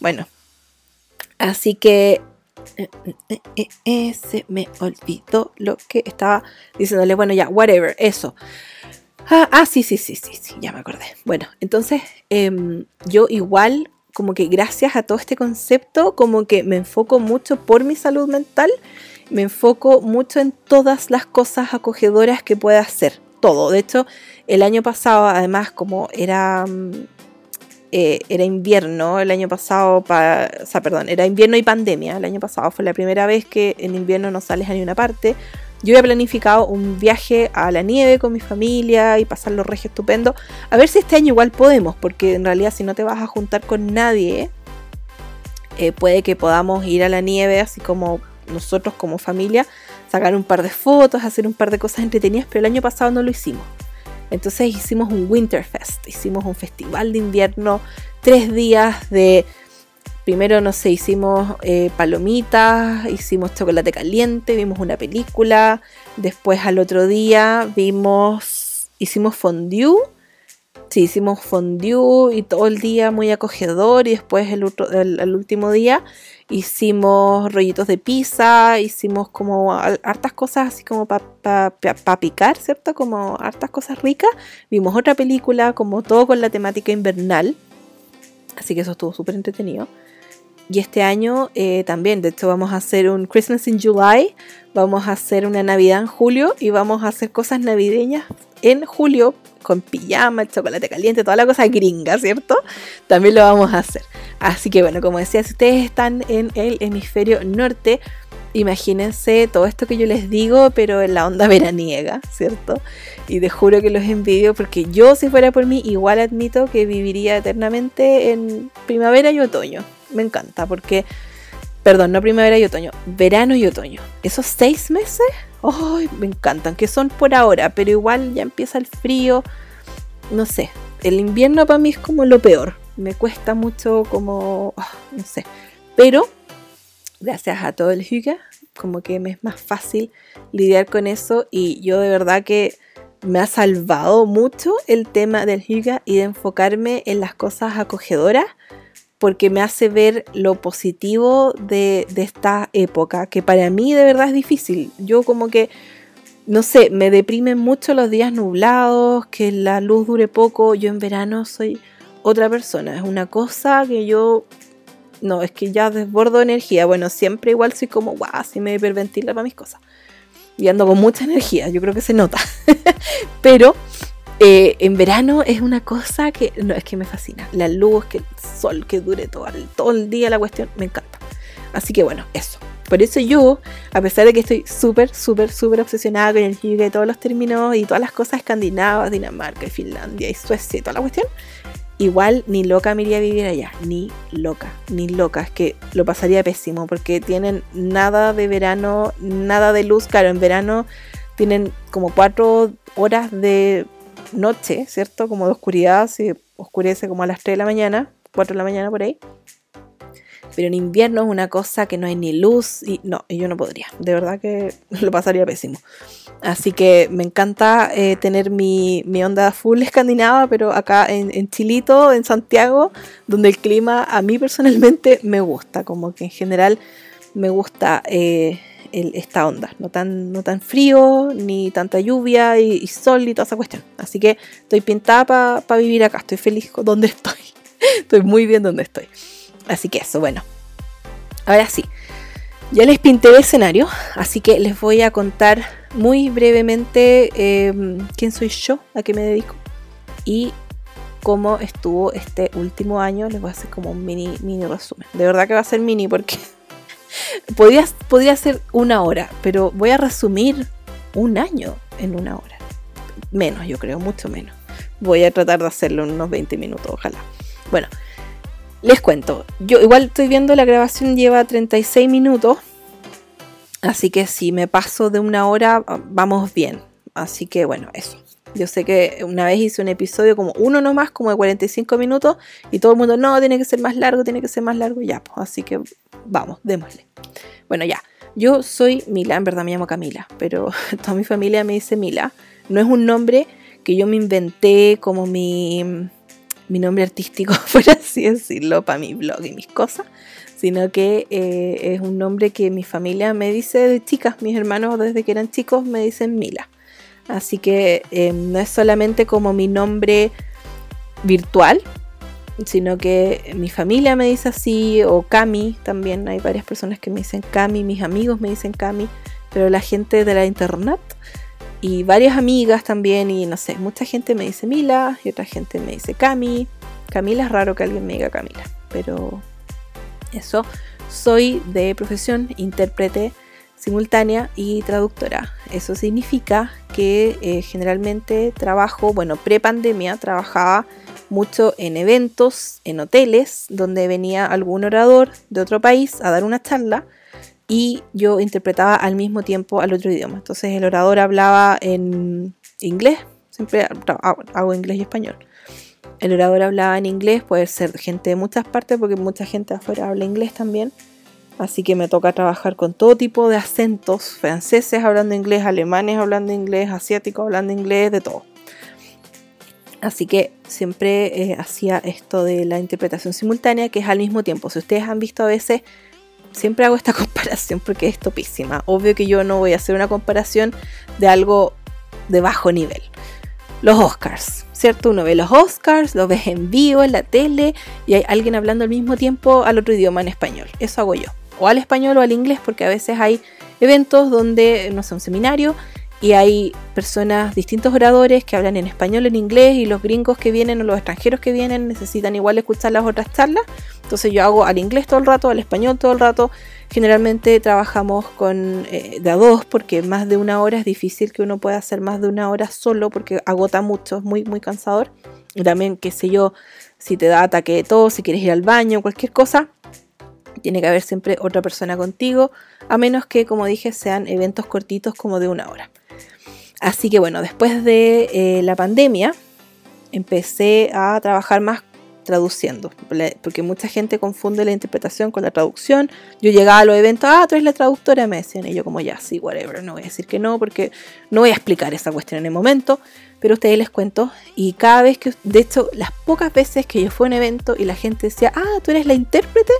Bueno, así que eh, eh, eh, se me olvidó lo que estaba diciéndole. Bueno, ya, whatever, eso. Ah, ah, sí, sí, sí, sí, sí, ya me acordé. Bueno, entonces em, yo igual, como que gracias a todo este concepto, como que me enfoco mucho por mi salud mental, me enfoco mucho en todas las cosas acogedoras que pueda hacer. Todo. De hecho, el año pasado, además, como era mm, eh, era invierno el año pasado, o sea, perdón, era invierno y pandemia. El año pasado fue la primera vez que en invierno no sales a ninguna parte. Yo había planificado un viaje a la nieve con mi familia y pasar los regios estupendo. A ver si este año igual podemos, porque en realidad si no te vas a juntar con nadie, eh, puede que podamos ir a la nieve así como nosotros como familia, sacar un par de fotos, hacer un par de cosas entretenidas, pero el año pasado no lo hicimos. Entonces hicimos un Winterfest, hicimos un festival de invierno, tres días de, primero no sé, hicimos eh, palomitas, hicimos chocolate caliente, vimos una película, después al otro día vimos, hicimos fondue, sí, hicimos fondue y todo el día muy acogedor y después el último día hicimos rollitos de pizza, hicimos como hartas cosas así como para picar, ¿cierto? Como hartas cosas ricas. Vimos otra película, como todo con la temática invernal. Así que eso estuvo súper entretenido. Y este año eh, también, de hecho, vamos a hacer un Christmas in July, vamos a hacer una Navidad en julio y vamos a hacer cosas navideñas en julio con pijama, chocolate caliente, toda la cosa gringa, ¿cierto? También lo vamos a hacer. Así que bueno, como decía, si ustedes están en el hemisferio norte, imagínense todo esto que yo les digo, pero en la onda veraniega, ¿cierto? Y te juro que los envidio porque yo, si fuera por mí, igual admito que viviría eternamente en primavera y otoño. Me encanta porque, perdón, no primavera y otoño, verano y otoño. Esos seis meses ¡Ay! me encantan, que son por ahora, pero igual ya empieza el frío. No sé, el invierno para mí es como lo peor. Me cuesta mucho como, ah, no sé. Pero, gracias a todo el Hyuga, como que me es más fácil lidiar con eso y yo de verdad que me ha salvado mucho el tema del Hyuga y de enfocarme en las cosas acogedoras porque me hace ver lo positivo de, esta época, que para mí de verdad es difícil. Yo como que no sé, me deprimen mucho los días nublados, que la luz dure poco. Yo en verano soy otra persona. Es una cosa que yo. No, es que ya desbordo energía. Bueno, siempre igual soy como, guau, así me hiperventila para mis cosas. Y ando con mucha energía, yo creo que se nota. Pero eh, en verano es una cosa que, no, es que me fascina. La luz, que el sol, que dure todo el, día la cuestión, me encanta. Así que bueno, eso. Por eso yo, a pesar de que estoy súper, súper, súper obsesionada con el yoga y todos los términos y todas las cosas escandinavas, Dinamarca y Finlandia y Suecia y toda la cuestión, igual ni loca me iría a vivir allá. Ni loca, ni loca. Es que lo pasaría pésimo porque tienen nada de verano, nada de luz. Claro, en verano tienen como cuatro horas de noche, ¿cierto? Como de oscuridad, se oscurece como a las 3 de la mañana, 4 de la mañana por ahí. Pero en invierno es una cosa que no hay ni luz y no, yo no podría. De verdad que lo pasaría pésimo. Así que me encanta eh, tener mi, onda full escandinava, pero acá en, Chilito, en Santiago, donde el clima a mí personalmente me gusta. Como que en general me gusta eh, esta onda. No tan, no tan frío, ni tanta lluvia y, sol y toda esa cuestión. Así que estoy pintada para vivir acá. Estoy feliz donde estoy. estoy muy bien donde estoy. Así que eso, bueno. Ahora sí. Ya les pinté el escenario, así que les voy a contar muy brevemente em, quién soy yo, a qué me dedico y cómo estuvo este último año. Les voy a hacer como un mini, mini resumen. De verdad que va a ser mini porque podría, podría ser una hora, pero voy a resumir un año en una hora. Menos, yo creo, mucho menos. Voy a tratar de hacerlo en unos 20 minutos, ojalá. Bueno, les cuento. Yo igual estoy viendo la grabación lleva 36 minutos. Así que si me paso de una hora, vamos bien. Así que bueno, eso. Yo sé que una vez hice un episodio como uno nomás, como de 45 minutos, y todo el mundo, no, tiene que ser más largo, tiene que ser más largo, ya, pues, así que vamos, démosle. Bueno, ya, yo soy Mila, en verdad me llamo Camila, pero toda mi familia me dice Mila. No es un nombre que yo me inventé como mi, mi nombre artístico, por así decirlo, para mi blog y mis cosas, sino que eh, es un nombre que mi familia me dice de chicas, mis hermanos desde que eran chicos me dicen Mila. Así que eh, no es solamente como mi nombre virtual, sino que mi familia me dice así, o Cami también, hay varias personas que me dicen Cami, mis amigos me dicen Cami, pero la gente de la internet y varias amigas también, y no sé, mucha gente me dice Mila y otra gente me dice Cami. Camila es raro que alguien me diga Camila, pero eso. Soy de profesión intérprete simultánea y traductora. Eso significa que eh, generalmente trabajo, bueno, pre-pandemia trabajaba mucho en eventos, en hoteles, donde venía algún orador de otro país a dar una charla y yo interpretaba al mismo tiempo al otro idioma. Entonces el orador hablaba en inglés, siempre hago inglés y español. El orador hablaba en inglés, puede ser gente de muchas partes, porque mucha gente afuera habla inglés también. Así que me toca trabajar con todo tipo de acentos, franceses hablando inglés, alemanes hablando inglés, asiáticos hablando inglés, de todo. Así que siempre eh, hacía esto de la interpretación simultánea, que es al mismo tiempo. Si ustedes han visto a veces, siempre hago esta comparación porque es topísima. Obvio que yo no voy a hacer una comparación de algo de bajo nivel. Los Oscars, ¿cierto? Uno ve los Oscars, lo ves en vivo en la tele y hay alguien hablando al mismo tiempo al otro idioma en español. Eso hago yo o al español o al inglés, porque a veces hay eventos donde, no sé, un seminario y hay personas, distintos oradores que hablan en español, en inglés y los gringos que vienen o los extranjeros que vienen necesitan igual escuchar las otras charlas. Entonces yo hago al inglés todo el rato, al español todo el rato. Generalmente trabajamos con eh, de a dos porque más de una hora es difícil que uno pueda hacer más de una hora solo porque agota mucho, es muy, muy cansador. Y también, qué sé yo, si te da ataque de tos, si quieres ir al baño, cualquier cosa, tiene que haber siempre otra persona contigo, a menos que, como dije, sean eventos cortitos como de una hora. Así que bueno, después de eh, la pandemia, empecé a trabajar más traduciendo, porque mucha gente confunde la interpretación con la traducción. Yo llegaba a los eventos, ah, tú eres la traductora, me decían, y yo como ya, sí, whatever, no voy a decir que no, porque no voy a explicar esa cuestión en el momento, pero ustedes les cuento, y cada vez que, de hecho, las pocas veces que yo fui a un evento y la gente decía, ah, tú eres la intérprete,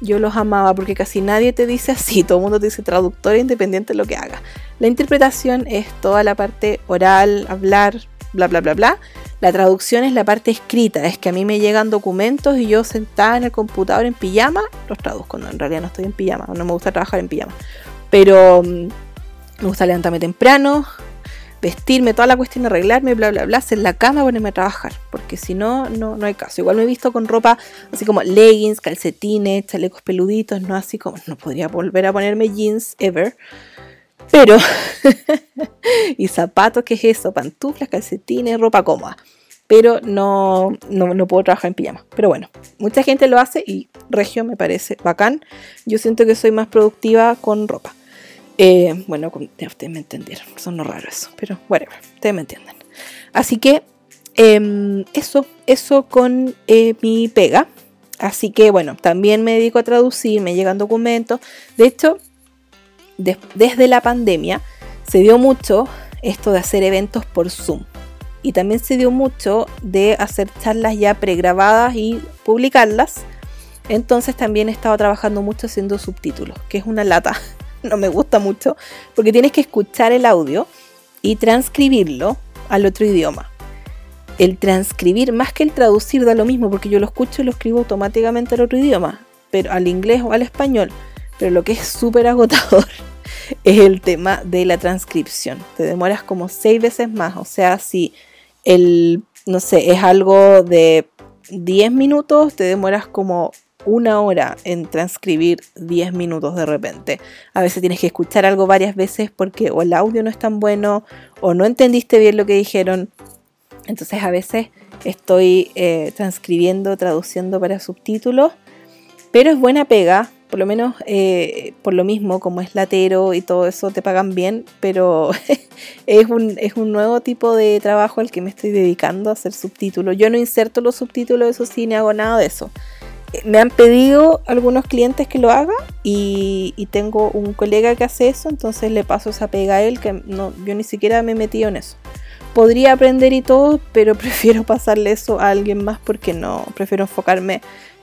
yo los amaba porque casi nadie te dice así, todo el mundo te dice traductor independiente de lo que haga. La interpretación es toda la parte oral, hablar, bla, bla, bla, bla. La traducción es la parte escrita, es que a mí me llegan documentos y yo sentada en el computador en pijama, los traduzco, no, en realidad no estoy en pijama, no me gusta trabajar en pijama, pero mm, me gusta levantarme temprano, vestirme, toda la cuestión, arreglarme, bla, bla, bla, hacer la cama, ponerme a trabajar, porque si no, no, no hay caso. Igual me he visto con ropa así como leggings, calcetines, chalecos peluditos, no así como, no podría volver a ponerme jeans ever. Pero, y zapatos, ¿qué es eso? Pantuflas, calcetines, ropa cómoda. Pero no, no, no, puedo trabajar en pijama. Pero bueno, mucha gente lo hace y regio me parece bacán. Yo siento que soy más productiva con ropa. Eh, bueno, ustedes me entendieron, son raro eso, pero whatever, ustedes me entienden. Así que em, eso, eso con eh, mi pega. Así que bueno, también me dedico a traducir, me llegan documentos. De hecho, desde la pandemia se dio mucho esto de hacer eventos por Zoom. Y también se dio mucho de hacer charlas ya pregrabadas y publicarlas. Entonces también he estado trabajando mucho haciendo subtítulos, que es una lata no me gusta mucho, porque tienes que escuchar el audio y transcribirlo al otro idioma. El transcribir más que el traducir da lo mismo, porque yo lo escucho y lo escribo automáticamente al otro idioma, pero al inglés o al español. Pero lo que es súper agotador es el tema de la transcripción. Te demoras como seis veces más. O sea, si el, no sé, es algo de 10 minutos, te demoras como una hora en transcribir 10 minutos de repente. A veces tienes que escuchar algo varias veces porque o el audio no es tan bueno o no entendiste bien lo que dijeron. Entonces a veces estoy eh, transcribiendo, traduciendo para subtítulos, pero es buena pega, por lo menos eh, por lo mismo, como es latero y todo eso, te pagan bien, pero es, un, es un nuevo tipo de trabajo al que me estoy dedicando a hacer subtítulos. Yo no inserto los subtítulos, eso sí, ni hago nada de eso me han pedido algunos clientes que lo haga y, tengo un colega que hace eso, entonces le paso esa pega a él que no, yo ni siquiera me he metido en eso. Podría aprender y todo, pero prefiero pasarle eso a alguien más porque no, prefiero enfocarme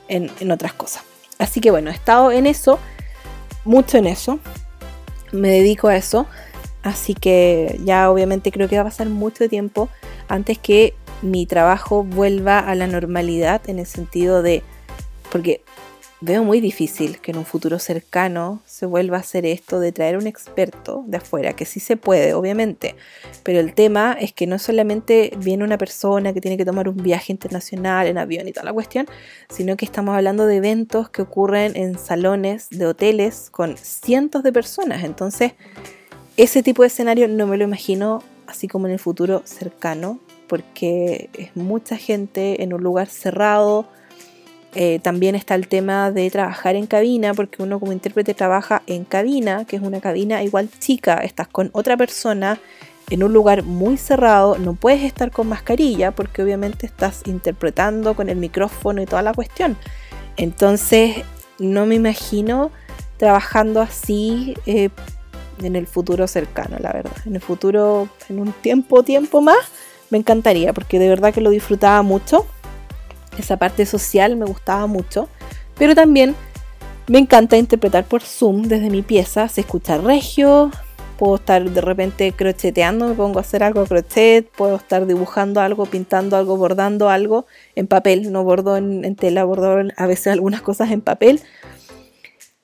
en, en otras cosas. Así que bueno, he estado en eso, mucho en eso, me dedico a eso, así que ya obviamente creo que va a pasar mucho tiempo antes que mi trabajo vuelva a la normalidad en el sentido de porque veo muy difícil que en un futuro cercano se vuelva a hacer esto de traer un experto de afuera, que sí se puede, obviamente, pero el tema es que no solamente viene una persona que tiene que tomar un viaje internacional en avión y toda la cuestión, sino que estamos hablando de eventos que ocurren en salones de hoteles con cientos de personas. Entonces, ese tipo de escenario no me lo imagino así como en el futuro cercano, porque es mucha gente en un lugar cerrado, eh, también está el tema de trabajar en cabina, porque uno como intérprete trabaja en cabina, que es una cabina igual chica, estás con otra persona en un lugar muy cerrado, no puedes estar con mascarilla porque obviamente estás interpretando con el micrófono y toda la cuestión. Entonces no me imagino trabajando así eh, en el futuro cercano, la verdad. En el futuro, en un tiempo, tiempo más, me encantaría porque de verdad que lo disfrutaba mucho esa parte social me gustaba mucho, pero también me encanta interpretar por Zoom desde mi pieza, se escucha regio, puedo estar de repente crocheteando, me pongo a hacer algo crochet, puedo estar dibujando algo, pintando algo, bordando algo en papel, no bordo en, tela, bordo a veces algunas cosas en papel.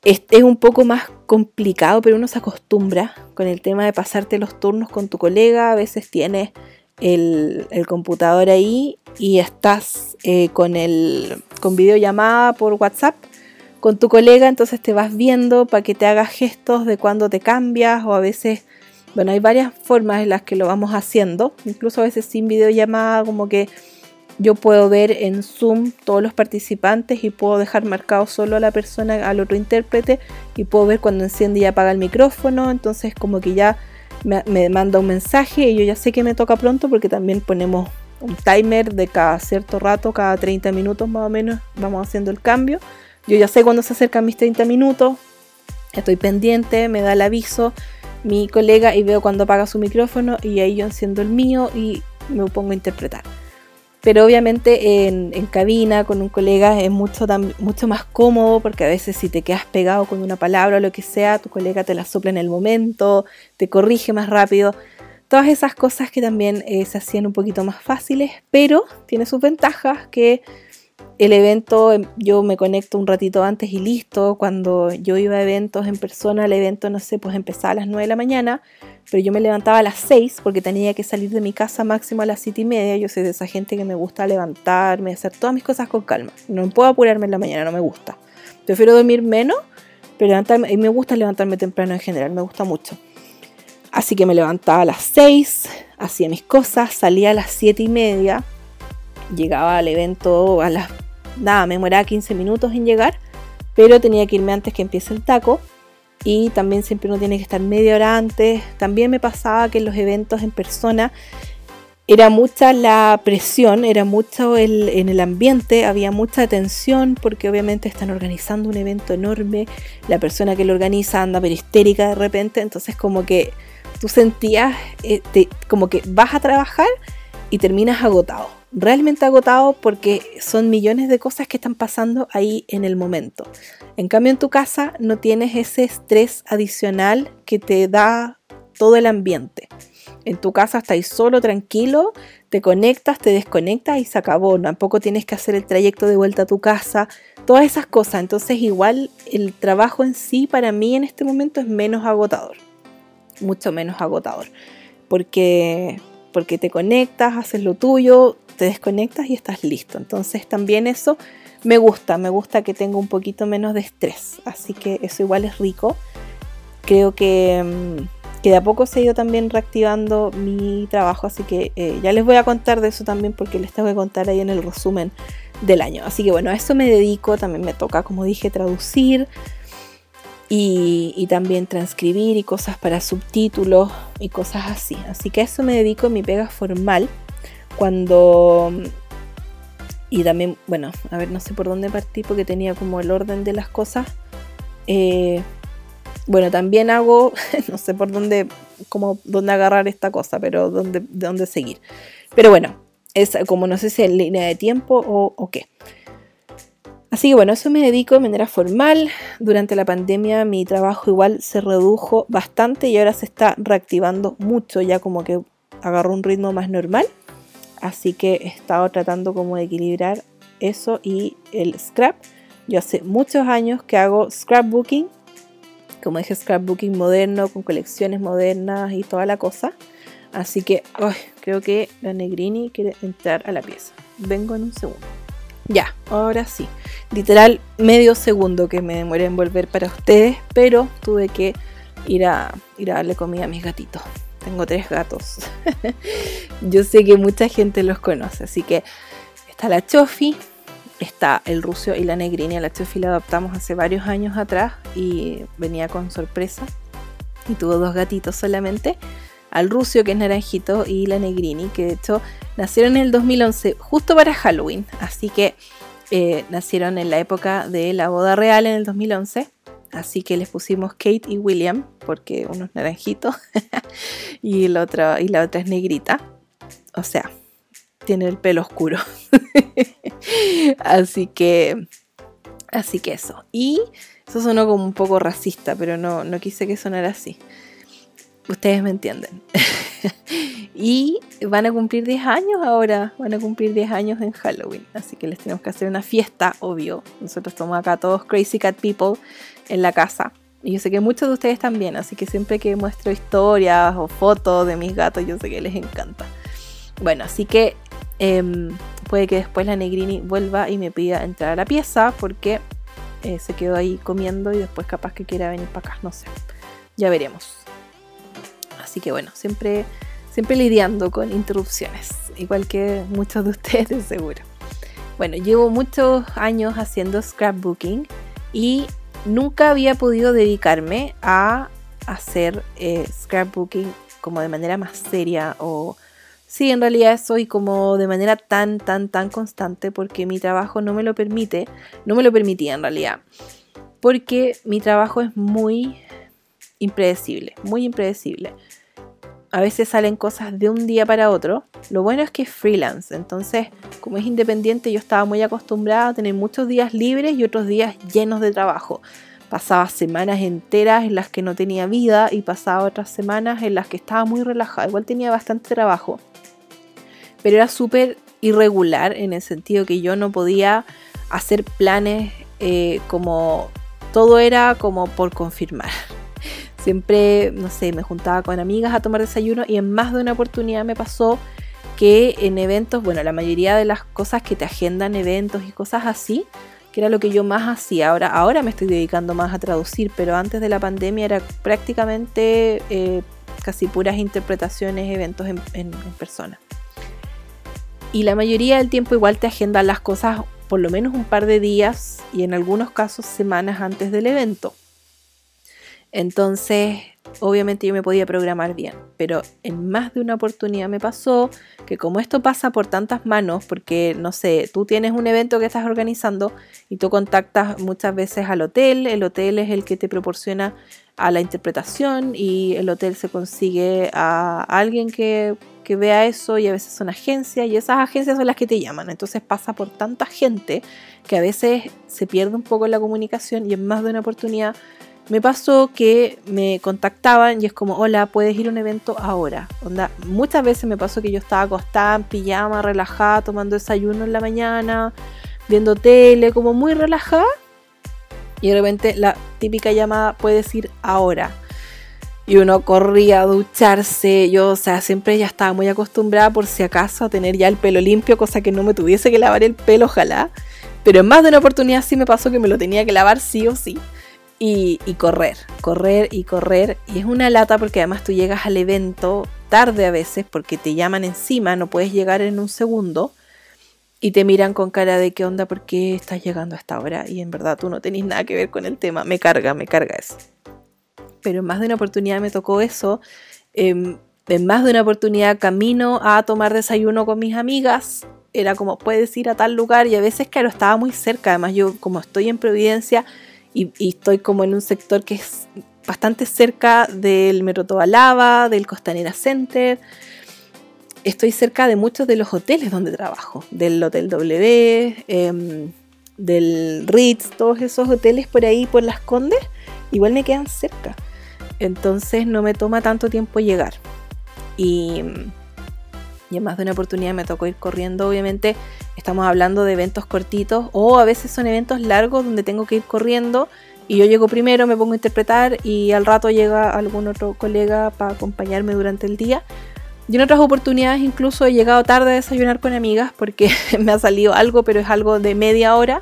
Es, es, un poco más complicado, pero uno se acostumbra con el tema de pasarte los turnos con tu colega, a veces tienes el, computador ahí y estás eh, con, el, con videollamada por WhatsApp con tu colega, entonces te vas viendo para que te hagas gestos de cuando te cambias o a veces, bueno, hay varias formas en las que lo vamos haciendo, incluso a veces sin videollamada, como que yo puedo ver en Zoom todos los participantes y puedo dejar marcado solo a la persona, al otro intérprete y puedo ver cuando enciende y apaga el micrófono, entonces como que ya me, manda un mensaje y yo ya sé que me toca pronto porque también ponemos un timer de cada cierto rato, cada 30 minutos más o menos, vamos haciendo el cambio. Yo ya sé cuando se acercan mis 30 minutos, estoy pendiente, me da el aviso mi colega y veo cuando apaga su micrófono y ahí yo enciendo el mío y me pongo a interpretar. pero obviamente en, cabina con un colega es mucho, mucho más cómodo porque a veces si te quedas pegado con una palabra o lo que sea, tu colega te la sopla en el momento, te corrige más rápido. Todas esas cosas que también eh, se hacían un poquito más fáciles, pero tiene sus ventajas que el evento em, yo me conecto un ratito antes y listo. Cuando yo iba a eventos en persona, el evento, no sé, pues empezaba a las 9 de la mañana, pero yo me levantaba a las 6 porque tenía que salir de mi casa máximo a las 7 y media. Yo soy de esa gente que me gusta levantarme, hacer todas mis cosas con calma. No puedo apurarme en la mañana, no me gusta. Prefiero dormir menos, pero levantarme, y me gusta levantarme temprano en general, me gusta mucho. Así que me levantaba a las 6, hacía mis cosas, salía a las 7 y media, llegaba al evento a las... Nada, me demoraba 15 minutos en llegar, pero tenía que irme antes que empiece el taco y también siempre uno tiene que estar media hora antes. También me pasaba que en los eventos en persona era mucha la presión, era mucho el, en el ambiente, había mucha tensión porque obviamente están organizando un evento enorme, la persona que lo organiza anda peristérica de repente, entonces como que tú sentías eh, como que vas a trabajar y terminas agotado, realmente agotado porque son millones de cosas que están pasando ahí en el momento. En cambio en tu casa no tienes ese estrés adicional que te da todo el ambiente. En tu casa estáis solo, tranquilo, te conectas, te desconectas y se acabó. Tampoco tienes que hacer el trayecto de vuelta a tu casa, todas esas cosas. Entonces igual el trabajo en sí para mí en este momento es menos agotador, mucho menos agotador. Porque, porque te conectas, haces lo tuyo, te desconectas y estás listo. Entonces también eso me gusta, me gusta que tenga un poquito menos de estrés. Así que eso igual es rico. Creo que... Mm, que de a poco se ha ido también reactivando mi trabajo, así que eh, ya les voy a contar de eso también porque les tengo que contar ahí en el resumen del año. Así que bueno, a eso me dedico, también me toca, como dije, traducir y, también transcribir y cosas para subtítulos y cosas así. Así que a eso me dedico en mi pega formal. Cuando... Y también, bueno, a ver, no sé por dónde partí porque tenía como el orden de las cosas. Eh, bueno, también hago, no sé por dónde, cómo, dónde agarrar esta cosa, pero dónde, de dónde seguir. Pero bueno, es como no sé si en línea de tiempo o qué. Así que bueno, eso me dedico de manera formal. Durante la pandemia mi trabajo igual se redujo bastante y ahora se está reactivando mucho, ya como que agarró un ritmo más normal. Así que he estado tratando como de equilibrar eso y el scrap. Yo hace muchos años que hago scrapbooking como dije, scrapbooking moderno, con colecciones modernas y toda la cosa. Así que creo que la Negrini quiere entrar a la pieza. Vengo en un segundo. Ya, ahora sí. Literal, medio segundo que me demoré en volver para ustedes, pero tuve que ir a, ir a darle comida a mis gatitos. Tengo tres gatos. Yo sé que mucha gente los conoce, así que está la Chofi, está el rucio y la negrini. La Chofi la adoptamos hace varios años atrás y venía con sorpresa. Y tuvo dos gatitos solamente. Al rucio, que es naranjito, y la negrini, que de hecho nacieron en el 2011, justo para Halloween. Así que eh, nacieron en la época de la boda real en el 2011. Así que les pusimos Kate y William, porque uno es naranjito y, y la otra es negrita. O sea, tiene el pelo oscuro. así que, así que eso. Y eso sonó como un poco racista, pero no, no quise que sonara así. Ustedes me entienden. y van a cumplir 10 años ahora, van a cumplir 10 años en Halloween, así que les tenemos que hacer una fiesta, obvio. Nosotros estamos acá todos Crazy Cat People en la casa. Y yo sé que muchos de ustedes también, así que siempre que muestro historias o fotos de mis gatos, yo sé que les encanta. Bueno, así que Em, puede que después la Negrini vuelva y me pida entrar a la pieza porque eh, se quedó ahí comiendo y después capaz que quiera venir para acá, no sé. Ya veremos. Así que bueno, siempre, siempre lidiando con interrupciones, igual que muchos de ustedes seguro. Bueno, llevo muchos años haciendo scrapbooking y nunca había podido dedicarme a hacer eh, scrapbooking como de manera más seria o Sí, en realidad soy como de manera tan, tan, tan constante porque mi trabajo no me lo permite, no me lo permitía en realidad, porque mi trabajo es muy impredecible, muy impredecible. a veces salen cosas de un día para otro. Lo bueno es que es freelance, entonces como es independiente yo estaba muy acostumbrada a tener muchos días libres y otros días llenos de trabajo. Pasaba semanas enteras en las que no tenía vida y pasaba otras semanas en las que estaba muy relajada. Igual tenía bastante trabajo. Pero era súper irregular en el sentido que yo no podía hacer planes eh, como todo era como por confirmar. Siempre, no sé, me juntaba con amigas a tomar desayuno y en más de una oportunidad me pasó que en eventos, bueno, la mayoría de las cosas que te agendan eventos y cosas así, que era lo que yo más hacía. Ahora, ahora me estoy dedicando más a traducir, pero antes de la pandemia era prácticamente eh, casi puras interpretaciones, eventos en, en persona. Y la mayoría del tiempo igual te agendan las cosas por lo menos un par de días y en algunos casos semanas antes del evento. Entonces, obviamente yo me podía programar bien, pero en más de una oportunidad me pasó que como esto pasa por tantas manos, porque no sé, tú tienes un evento que estás organizando y tú contactas muchas veces al hotel, el hotel es el que te proporciona a la interpretación y el hotel se consigue a alguien que, que vea eso y a veces son agencias y esas agencias son las que te llaman, entonces pasa por tanta gente que a veces se pierde un poco la comunicación y en más de una oportunidad me pasó que me contactaban y es como, hola, puedes ir a un evento ahora. Onda, muchas veces me pasó que yo estaba acostada en pijama, relajada, tomando desayuno en la mañana, viendo tele, como muy relajada. Y de repente la típica llamada puede ir ahora. Y uno corría a ducharse. Yo, o sea, siempre ya estaba muy acostumbrada por si acaso a tener ya el pelo limpio, cosa que no me tuviese que lavar el pelo, ojalá. Pero en más de una oportunidad sí me pasó que me lo tenía que lavar sí o sí y, correr, correr y correr. Y es una lata porque además tú llegas al evento tarde a veces porque te llaman encima, no puedes llegar en un segundo y te miran con cara de qué onda, por qué estás llegando a esta hora y en verdad tú no tenés nada que ver con el tema. Me carga, me carga eso. Pero en más de una oportunidad me tocó eso. Em, en más de una oportunidad camino a tomar desayuno con mis amigas. Era como, puedes ir a tal lugar y a veces, claro, estaba muy cerca. Además, yo como estoy en Providencia, y, estoy como en un sector que es bastante cerca del Metro Tobalaba, del Costanera Center. Estoy cerca de muchos de los hoteles donde trabajo, del Hotel W, em, del Ritz, todos esos hoteles por ahí, por las Condes, igual me quedan cerca. Entonces no me toma tanto tiempo llegar. Y y en más de una oportunidad me tocó ir corriendo, obviamente estamos hablando de eventos cortitos o a veces son eventos largos donde tengo que ir corriendo y yo llego primero, me pongo a interpretar y al rato llega algún otro colega para acompañarme durante el día. Y en otras oportunidades incluso he llegado tarde a desayunar con amigas porque me ha salido algo, pero es algo de media hora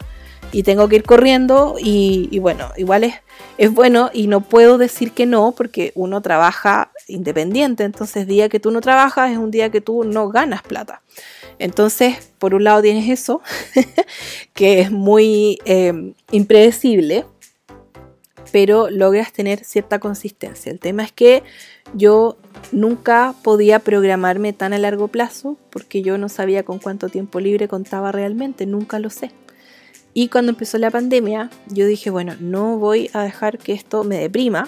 y tengo que ir corriendo y, bueno, igual es, es bueno y no puedo decir que no porque uno trabaja independiente, entonces día que tú no trabajas es un día que tú no ganas plata. Entonces, por un lado tienes eso, que es muy eh, impredecible, pero logras tener cierta consistencia. El tema es que yo nunca podía programarme tan a largo plazo porque yo no sabía con cuánto tiempo libre contaba realmente, nunca lo sé. Y cuando empezó la pandemia, yo dije, bueno, no voy a dejar que esto me deprima,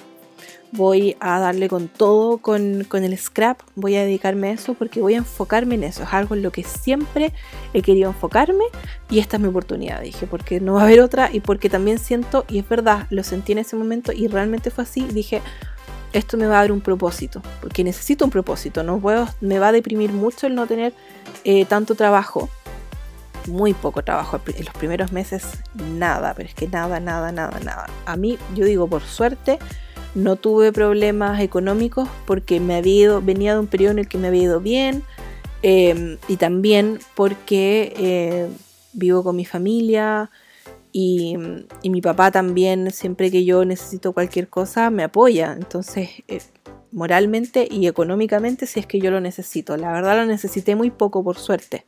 voy a darle con todo con, el scrap, voy a dedicarme a eso porque voy a enfocarme en eso, es algo en lo que siempre he querido enfocarme y esta es mi oportunidad, dije, porque no va a haber otra y porque también siento, y es verdad, lo sentí en ese momento y realmente fue así, dije, esto me va a dar un propósito, porque necesito un propósito, no puedo, me va a deprimir mucho el no tener eh, tanto trabajo muy poco trabajo. En los primeros meses nada, pero es que nada, nada, nada, nada. A mí, yo digo, por suerte, no tuve problemas económicos porque me había ido, venía de un periodo en el que me había ido bien em, y también porque eh, vivo con mi familia y, mi papá también, siempre que yo necesito cualquier cosa, me apoya. Entonces, eh, moralmente y económicamente, si es que yo lo necesito. La verdad lo necesité muy poco, por suerte.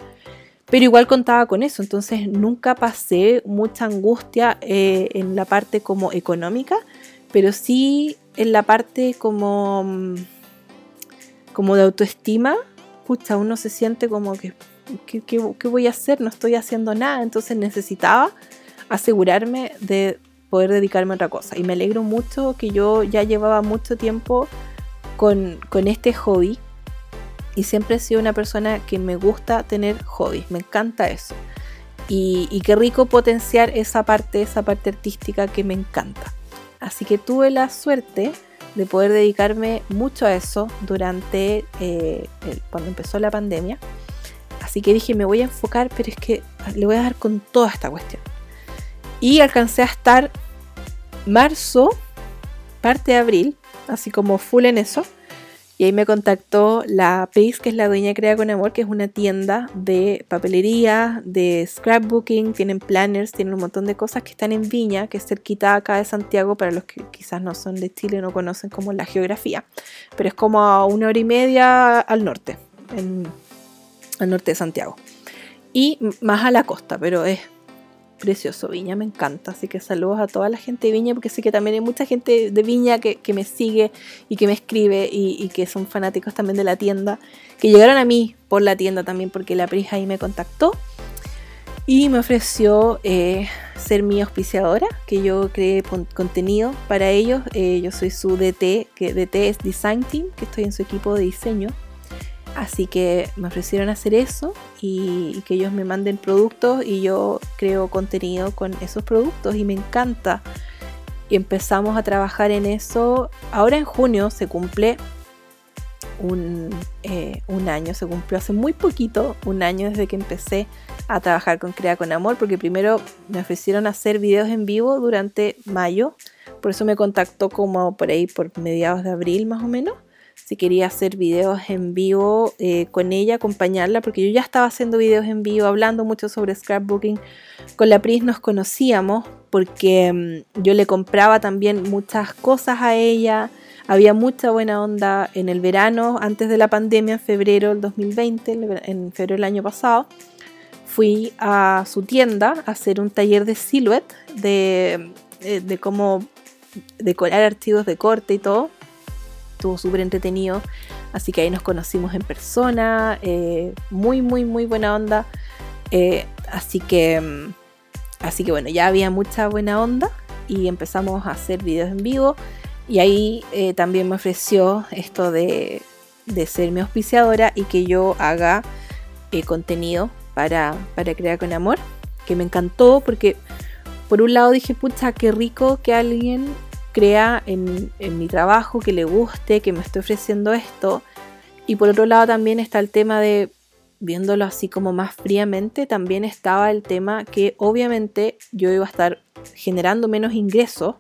Pero igual contaba con eso, entonces nunca pasé mucha angustia eh, en la parte como económica, pero sí en la parte como, mm, como de autoestima, pucha, uno se siente como que, ¿qué, voy a hacer? No estoy haciendo nada, entonces necesitaba asegurarme de poder dedicarme a otra cosa. Y me alegro mucho que yo ya llevaba mucho tiempo con, con este hobby y siempre he sido una persona que me gusta tener hobbies, me encanta eso. Y, qué rico potenciar esa parte, esa parte artística que me encanta. Así que tuve la suerte de poder dedicarme mucho a eso durante eh, cuando empezó la pandemia. Así que dije, me voy a enfocar, pero es que le voy a dar con toda esta cuestión. Y alcancé a estar marzo, parte de abril, así como full en eso. Y ahí me contactó la Pace, que es la dueña Crea con Amor, que es una tienda de papelería, de scrapbooking, tienen planners, tienen un montón de cosas que están en Viña, que es cerquita acá de Santiago, para los que quizás no son de Chile, no conocen como la geografía. Pero es como a una hora y media al norte, al norte de Santiago. Y más a la costa, pero es precioso Viña, me encanta. Así que saludos a toda la gente de Viña, porque sé que también hay mucha gente de Viña que, me sigue y que me escribe y, que son fanáticos también de la tienda, que llegaron a mí por la tienda también, porque la prisa ahí me contactó y me ofreció eh, ser mi auspiciadora, que yo creé contenido para ellos. Eh, yo soy su DT, que DT es Design Team, que estoy en su equipo de diseño. Así que me ofrecieron hacer eso y, que ellos me manden productos y yo creo contenido con esos productos y me encanta. Y empezamos a trabajar en eso. Ahora en junio se cumple un, eh, un, año, se cumplió hace muy poquito, un año desde que empecé a trabajar con Crea con Amor, porque primero me ofrecieron hacer videos en vivo durante mayo, por eso me contactó como por ahí por mediados de abril más o menos si quería hacer videos en vivo eh, con ella, acompañarla, porque yo ya estaba haciendo videos en vivo, hablando mucho sobre scrapbooking. Con la Pris nos conocíamos porque mm, yo le compraba también muchas cosas a ella. Había mucha buena onda en el verano, antes de la pandemia, en febrero del 2020, en febrero del año pasado. Fui a su tienda a hacer un taller de silhouette, de, eh, de cómo decorar archivos de corte y todo estuvo súper entretenido. Así que ahí nos conocimos en persona, eh, muy, muy, muy buena onda. Eh, así que, mm, así que bueno, ya había mucha buena onda y empezamos a hacer videos en vivo. Y ahí eh, también me ofreció esto de, de, ser mi auspiciadora y que yo haga contenido para, para crear con amor. Que me encantó porque por un lado dije, pucha, qué rico que alguien crea en, mi trabajo, que le guste, que me esté ofreciendo esto. Y por otro lado también está el tema de, viéndolo así como más fríamente, también estaba el tema que obviamente yo iba a estar generando menos ingresos,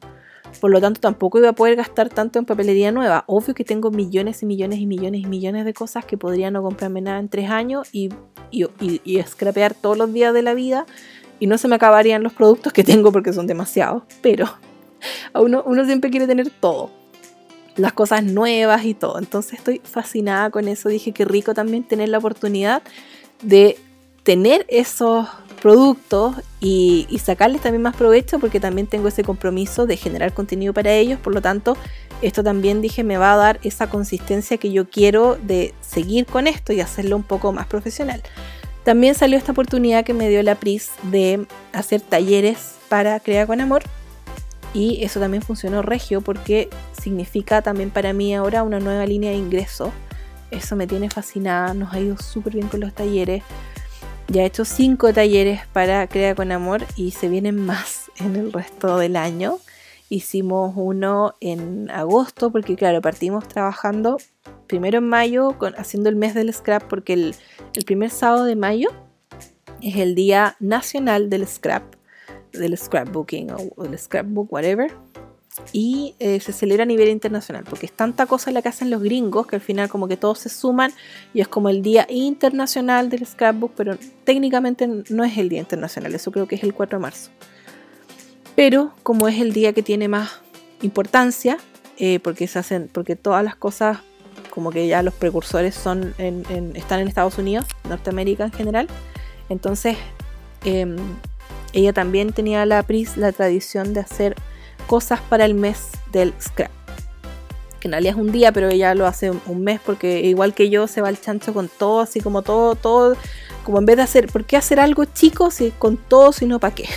por lo tanto tampoco iba a poder gastar tanto en papelería nueva. Obvio que tengo millones y millones y millones y millones de cosas que podría no comprarme nada en tres años y, y, y, y todos los días de la vida y no se me acabarían los productos que tengo porque son demasiados, pero uno, uno siempre quiere tener todo. Las cosas nuevas y todo. Entonces estoy fascinada con eso. Dije que rico también tener la oportunidad de tener esos productos y, sacarles también más provecho porque también tengo ese compromiso de generar contenido para ellos. Por lo tanto, esto también dije me va a dar esa consistencia que yo quiero de seguir con esto y hacerlo un poco más profesional. También salió esta oportunidad que me dio la PRIS de hacer talleres para Crear con Amor y eso también funcionó regio porque significa también para mí ahora una nueva línea de ingreso. Eso me tiene fascinada, nos ha ido súper bien con los talleres. Ya he hecho cinco talleres para Crea con Amor y se vienen más en el resto del año. Hicimos uno en agosto porque claro, partimos trabajando primero en mayo con, haciendo el mes del scrap porque el, el primer sábado de mayo es el Día Nacional del Scrap del scrapbooking o, del scrapbook, whatever. Y eh, se celebra a nivel internacional, porque es tanta cosa la que hacen los gringos que al final como que todos se suman y es como el Día Internacional del Scrapbook, pero técnicamente no es el Día Internacional, eso creo que es el 4 de marzo. Pero como es el día que tiene más importancia, eh, porque se hacen, porque todas las cosas como que ya los precursores son están en Estados Unidos, Norteamérica en general, entonces em, ella también tenía la, la tradición de hacer cosas para el mes del scrap. Que en realidad es un día, pero ella lo hace un mes porque igual que yo se va al chancho con todo, así como todo, todo, como en vez de hacer, ¿por qué hacer algo chico si con todo, si no para qué?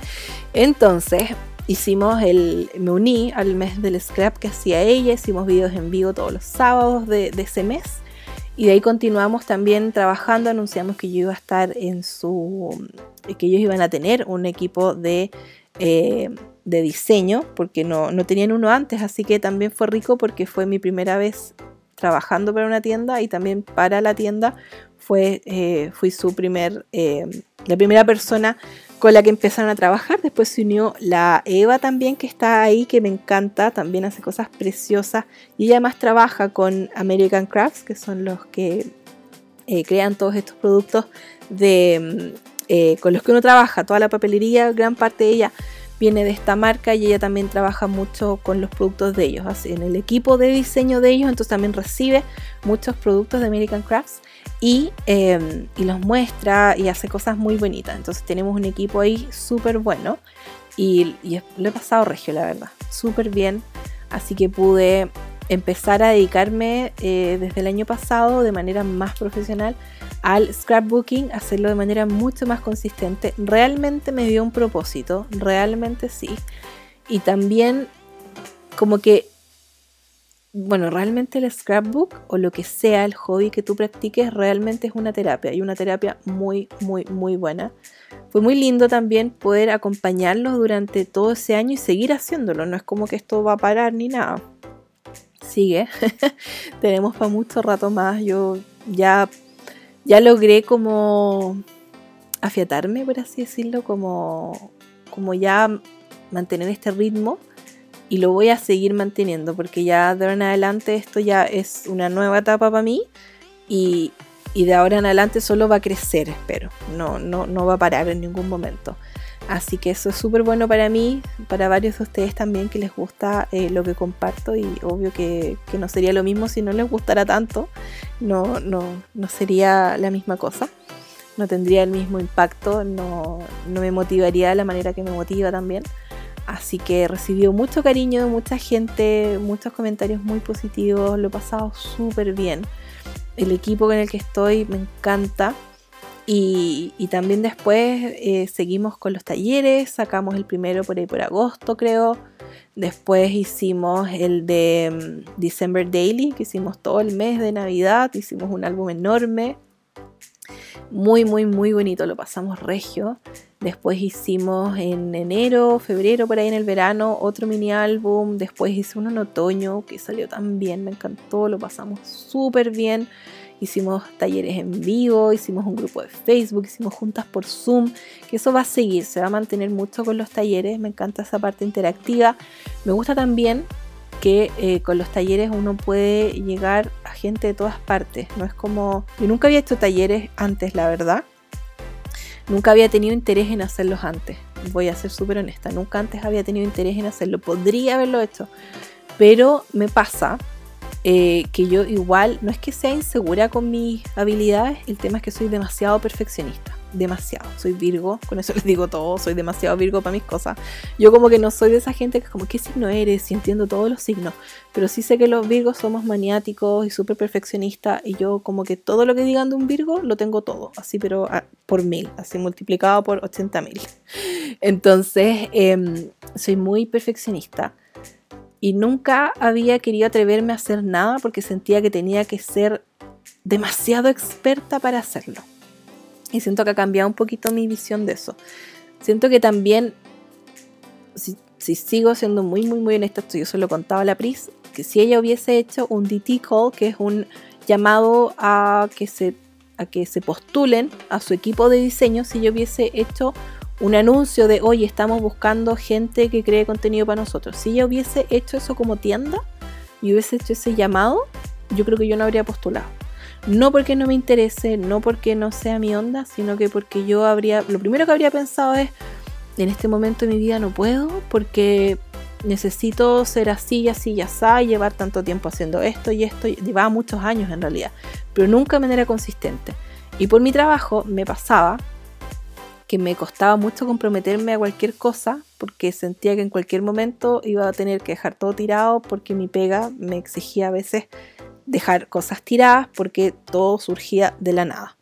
Entonces, hicimos el, me uní al mes del scrap que hacía ella, hicimos videos en vivo todos los sábados de, ese mes y de ahí continuamos también trabajando, anunciamos que yo iba a estar en su, que ellos iban a tener un equipo de, eh, de diseño, porque no, no tenían uno antes, así que también fue rico porque fue mi primera vez trabajando para una tienda y también para la tienda fue, eh, fui su primer, eh, la primera persona con la que empezaron a trabajar. Después se unió la Eva también, que está ahí, que me encanta, también hace cosas preciosas. Y ella además trabaja con American Crafts, que son los que eh, crean todos estos productos de, mm, con los que uno trabaja, toda la papelería, gran parte de ella viene de esta marca y ella también trabaja mucho con los productos de ellos, así en el equipo de diseño de ellos, entonces también recibe muchos productos de American Crafts y, em, y los muestra y hace cosas muy bonitas. Entonces tenemos un equipo ahí súper bueno y, y, lo he pasado regio, la verdad, súper bien. Así que pude empezar a dedicarme eh, desde el año pasado de manera más profesional al scrapbooking, hacerlo de manera mucho más consistente. Realmente me dio un propósito, realmente sí. Y también como que, bueno, realmente el scrapbook o lo que sea el hobby que tú practiques realmente es una terapia y una terapia muy, muy, muy buena. Fue muy lindo también poder acompañarlos durante todo ese año y seguir haciéndolo. No es como que esto va a parar ni nada sigue. Tenemos para mucho rato más. Yo ya, ya logré como afiatarme, por así decirlo, como, como ya mantener este ritmo y lo voy a seguir manteniendo porque ya de ahora en adelante esto ya es una nueva etapa para mí y, y de ahora en adelante solo va a crecer, espero. No, no, no va a parar en ningún momento. Así que eso es súper bueno para mí, para varios de ustedes también que les gusta eh, lo que comparto y obvio que, no sería lo mismo si no les gustara tanto, no, no, no sería la misma cosa, no tendría el mismo impacto, no, no me motivaría de la manera que me motiva también. Así que recibió mucho cariño de mucha gente, muchos comentarios muy positivos, lo he pasado súper bien. El equipo con el que estoy me encanta. Y, también después eh, seguimos con los talleres, sacamos el primero por ahí por agosto creo. Después hicimos el de mm, December Daily, que hicimos todo el mes de Navidad, hicimos un álbum enorme. Muy, muy, muy bonito, lo pasamos regio. Después hicimos en enero, febrero, por ahí en el verano, otro mini álbum. Después hice uno en otoño que salió tan bien, me encantó, lo pasamos súper bien hicimos talleres en vivo, hicimos un grupo de Facebook, hicimos juntas por Zoom, que eso va a seguir, se va a mantener mucho con los talleres, me encanta esa parte interactiva. Me gusta también que eh, con los talleres uno puede llegar a gente de todas partes, no es como, yo nunca había hecho talleres antes, la verdad. Nunca había tenido interés en hacerlos antes. Voy a ser súper honesta. Nunca antes había tenido interés en hacerlo. Podría haberlo hecho. Pero me pasa eh, que yo igual, no es que sea insegura con mis habilidades, el tema es que soy demasiado perfeccionista, demasiado. Soy Virgo, con eso les digo todo, soy demasiado Virgo para mis cosas. Yo como que no soy de esa gente que como, ¿qué signo eres? Y entiendo todos los signos, pero sí sé que los Virgos somos maniáticos y súper perfeccionistas y yo como que todo lo que digan de un Virgo lo tengo todo, así pero ah, por mil, así multiplicado por 80 mil. Entonces, em, soy muy perfeccionista y nunca había querido atreverme a hacer nada porque sentía que tenía que ser demasiado experta para hacerlo. Y siento que ha cambiado un poquito mi visión de eso. Siento que también, si, sigo siendo muy, muy, muy honesta, esto yo se lo contaba a la Pris, que si ella hubiese hecho un DT call, que es un llamado a que se, a que se postulen a su equipo de diseño, si yo hubiese hecho un anuncio de, oye, estamos buscando gente que cree contenido para nosotros. Si yo hubiese hecho eso como tienda y hubiese hecho ese llamado, yo creo que yo no habría postulado. No porque no me interese, no porque no sea mi onda, sino que porque yo habría, lo primero que habría pensado es, en este momento de mi vida no puedo porque necesito ser así y así y así, y llevar tanto tiempo haciendo esto y esto, llevaba muchos años en realidad, pero nunca de manera consistente. Y por mi trabajo me pasaba que me costaba mucho comprometerme a cualquier cosa porque sentía que en cualquier momento iba a tener que dejar todo tirado porque mi pega me exigía a veces dejar cosas tiradas porque todo surgía de la nada.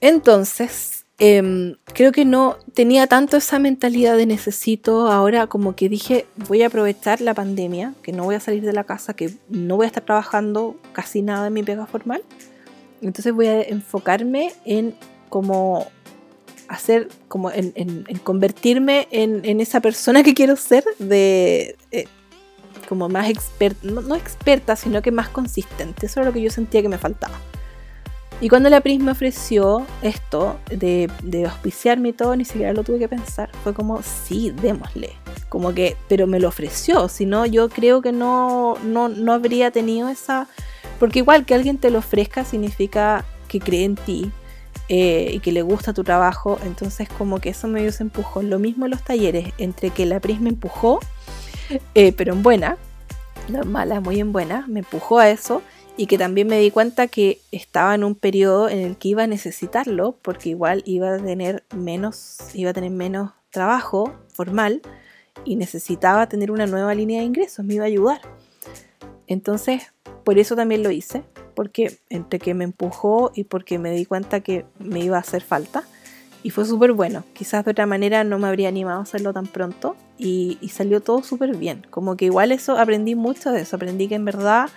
Entonces, Em, creo que no tenía tanto esa mentalidad de necesito ahora como que dije voy a aprovechar la pandemia, que no voy a salir de la casa, que no voy a estar trabajando casi nada en mi pega formal. Entonces voy a enfocarme en como hacer, como en, convertirme en, esa persona que quiero ser, de eh, como más experta, no, no experta, sino que más consistente. Eso era lo que yo sentía que me faltaba. Y cuando la Pris me ofreció esto de, de auspiciarme y todo, ni siquiera lo tuve que pensar. Fue como, sí, démosle. Como que, pero me lo ofreció. Si no, yo creo que no, no, no habría tenido esa. Porque igual que alguien te lo ofrezca significa que cree en ti eh, y que le gusta tu trabajo. Entonces, como que eso me dio ese empujón. Lo mismo en los talleres, entre que la Pris me empujó, eh, pero en buena, no en mala, muy en buena, me empujó a eso y que también me di cuenta que estaba en un periodo en el que iba a necesitarlo porque igual iba a tener menos iba a tener menos trabajo formal y necesitaba tener una nueva línea de ingresos, me iba a ayudar. Entonces, por eso también lo hice, porque entre que me empujó y porque me di cuenta que me iba a hacer falta y fue súper bueno. Quizás de otra manera no me habría animado a hacerlo tan pronto y, salió todo súper bien. Como que igual eso aprendí mucho de eso, aprendí que en verdad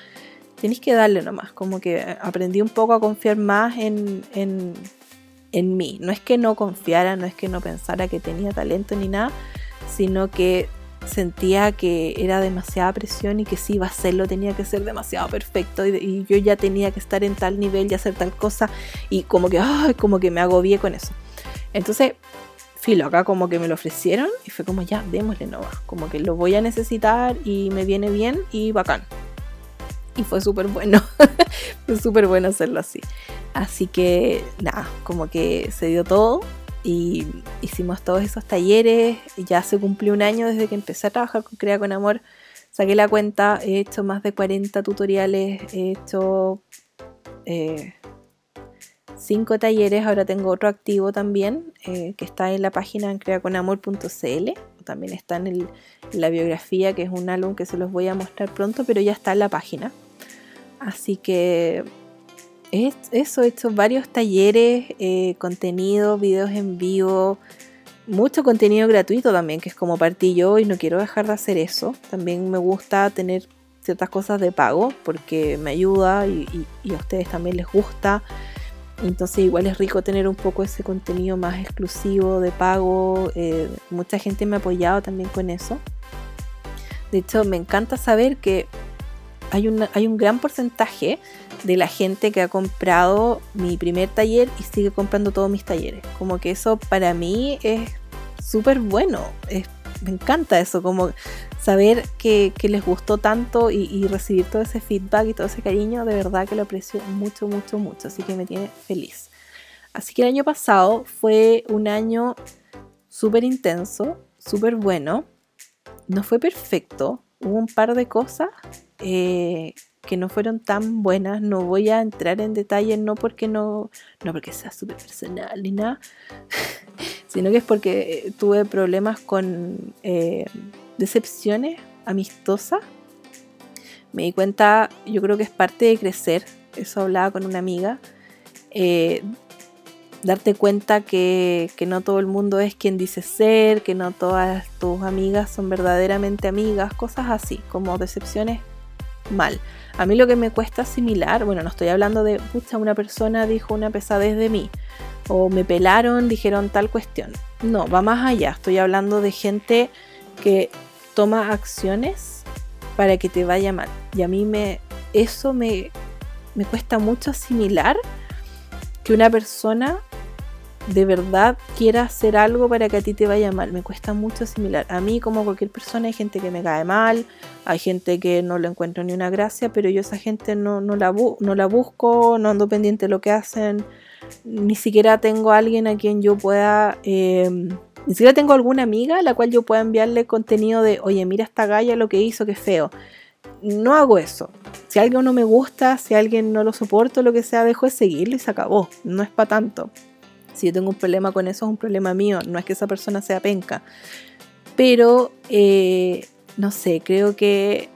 tenéis que darle nomás, como que aprendí un poco a confiar más en, en, en mí. No es que no confiara, no es que no pensara que tenía talento ni nada, sino que sentía que era demasiada presión y que si iba a hacerlo tenía que ser demasiado perfecto y, yo ya tenía que estar en tal nivel y hacer tal cosa y como que, ay, como que me agobié con eso. Entonces, filo, acá como que me lo ofrecieron y fue como ya, démosle nomás, como que lo voy a necesitar y me viene bien y bacán y fue súper bueno. fue súper bueno hacerlo así. Así que nada, como que se dio todo y hicimos todos esos talleres. Ya se cumplió un año desde que empecé a trabajar con Crea con Amor. Saqué la cuenta, he hecho más de 40 tutoriales, he hecho 5 eh, talleres, ahora tengo otro activo también, eh, que está en la página en creaconamor.cl, también está en, en, la biografía, que es un álbum que se los voy a mostrar pronto, pero ya está en la página. Así que eso, he hecho varios talleres, eh, contenido, videos en vivo, mucho contenido gratuito también, que es como partí yo y no quiero dejar de hacer eso. También me gusta tener ciertas cosas de pago porque me ayuda y, a ustedes también les gusta. Entonces igual es rico tener un poco ese contenido más exclusivo de pago. Eh, mucha gente me ha apoyado también con eso. De hecho, me encanta saber que hay, hay un gran porcentaje de la gente que ha comprado mi primer taller y sigue comprando todos mis talleres. Como que eso para mí es súper bueno. me encanta eso, como saber que, les gustó tanto y, y, recibir todo ese feedback y todo ese cariño, de verdad que lo aprecio mucho, mucho, mucho. Así que me tiene feliz. Así que el año pasado fue un año súper intenso, súper bueno. No fue perfecto, hubo un par de cosas eh, que no fueron tan buenas. No voy a entrar en detalles, no porque no, no porque sea súper personal ni nada, sino que es porque tuve problemas con eh, decepciones amistosas. Me di cuenta, yo creo que es parte de crecer, eso hablaba con una amiga, eh, darte cuenta que, que, no todo el mundo es quien dice ser, que no todas tus amigas son verdaderamente amigas, cosas así, como decepciones mal. A mí lo que me cuesta asimilar, bueno, no estoy hablando de, pucha, una persona dijo una pesadez de mí, o me pelaron, dijeron tal cuestión. No, va más allá. Estoy hablando de gente que toma acciones para que te vaya mal. Y a mí me, eso me, me cuesta mucho asimilar que una persona de verdad quiera hacer algo para que a ti te vaya mal. Me cuesta mucho asimilar. A mí, como cualquier persona, hay gente que me cae mal, hay gente que no le encuentro ni una gracia, pero yo esa gente no, no, la, no la busco, no ando pendiente de lo que hacen, ni siquiera tengo a alguien a quien yo pueda... Eh, ni siquiera tengo alguna amiga a la cual yo pueda enviarle contenido de, oye, mira esta galla lo que hizo, qué feo. No hago eso. Si alguien no me gusta, si alguien no lo soporto, lo que sea, dejo de seguirlo y se acabó. No es para tanto. Si yo tengo un problema con eso, es un problema mío, no es que esa persona sea penca. Pero, eh, no sé, creo que,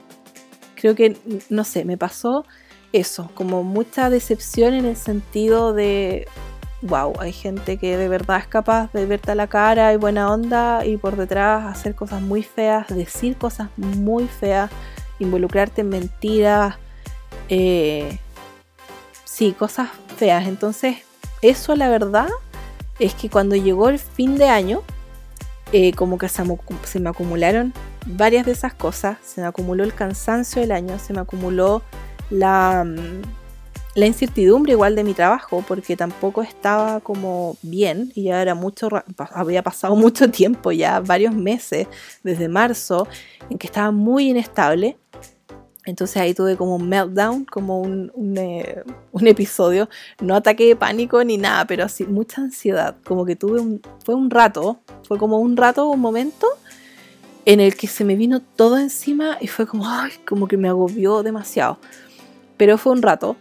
creo que, no sé, me pasó eso, como mucha decepción en el sentido de, wow, hay gente que de verdad es capaz de verte a la cara y buena onda y por detrás hacer cosas muy feas, decir cosas muy feas, involucrarte en mentiras, eh, sí, cosas feas. Entonces, eso la verdad es que cuando llegó el fin de año, eh, como que se, me acumularon varias de esas cosas, se me acumuló el cansancio del año, se me acumuló la, mm, la incertidumbre igual de mi trabajo, porque tampoco estaba como bien y ya era mucho, había pasado mucho tiempo, ya varios meses, desde marzo, en que estaba muy inestable. Entonces ahí tuve como un meltdown, como un, eh, un, episodio, no ataque de pánico ni nada, pero así mucha ansiedad, como que tuve un, fue un rato, fue como un rato, un momento en el que se me vino todo encima y fue como, ay, como que me agobió demasiado. Pero fue un rato,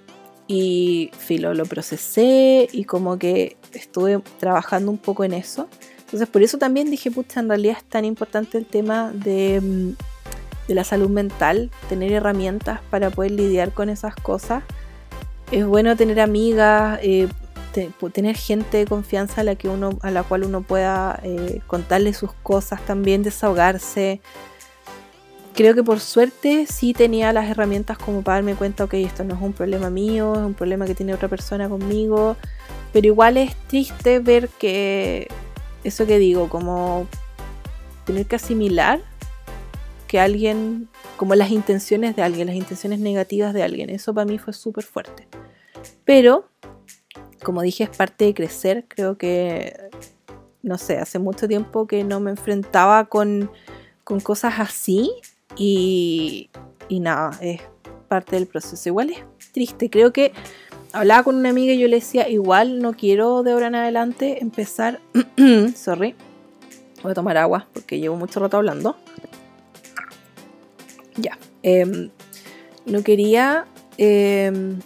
y filo, lo procesé y como que estuve trabajando un poco en eso. Entonces por eso también dije, pucha, en realidad es tan importante el tema de, mm, de la salud mental, tener herramientas para poder lidiar con esas cosas. Es bueno tener amigas, eh, tener gente de confianza a la, que uno, a la cual uno pueda eh, contarle sus cosas también, desahogarse creo que por suerte sí tenía las herramientas como para darme cuenta, ok, esto no es un problema mío, es un problema que tiene otra persona conmigo, pero igual es triste ver que eso que digo, como tener que asimilar que alguien, como las intenciones de alguien, las intenciones negativas de alguien, eso para mí fue súper fuerte. Pero, como dije, es parte de crecer, creo que, no sé, hace mucho tiempo que no me enfrentaba con, con cosas así y, nada, es parte del proceso. Igual es triste, creo que hablaba con una amiga y yo le decía, igual no quiero de ahora en adelante empezar, sorry, voy a tomar agua porque llevo mucho rato hablando. Ya, em, no quería, em,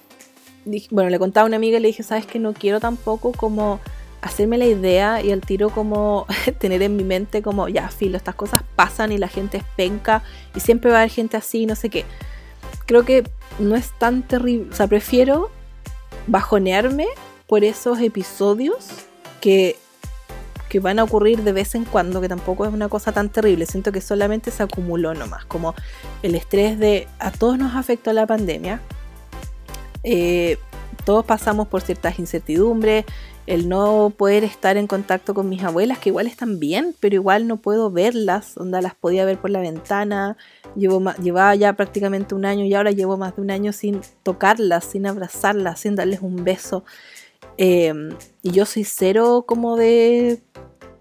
bueno, le contaba a una amiga y le dije, sabes que no quiero tampoco como hacerme la idea y al tiro como tener en mi mente como, ya, filo, estas cosas pasan y la gente es penca y siempre va a haber gente así, no sé qué. Creo que no es tan terrible, o sea, prefiero bajonearme por esos episodios que, que van a ocurrir de vez en cuando, que tampoco es una cosa tan terrible, siento que solamente se acumuló nomás, como el estrés de a todos nos afectó la pandemia. Eh, todos pasamos por ciertas incertidumbres, el no poder estar en contacto con mis abuelas, que igual están bien, pero igual no puedo verlas, donde las podía ver por la ventana, llevo llevaba ya prácticamente un año y ahora llevo más de un año sin tocarlas, sin abrazarlas, sin darles un beso. Em, y yo soy cero como de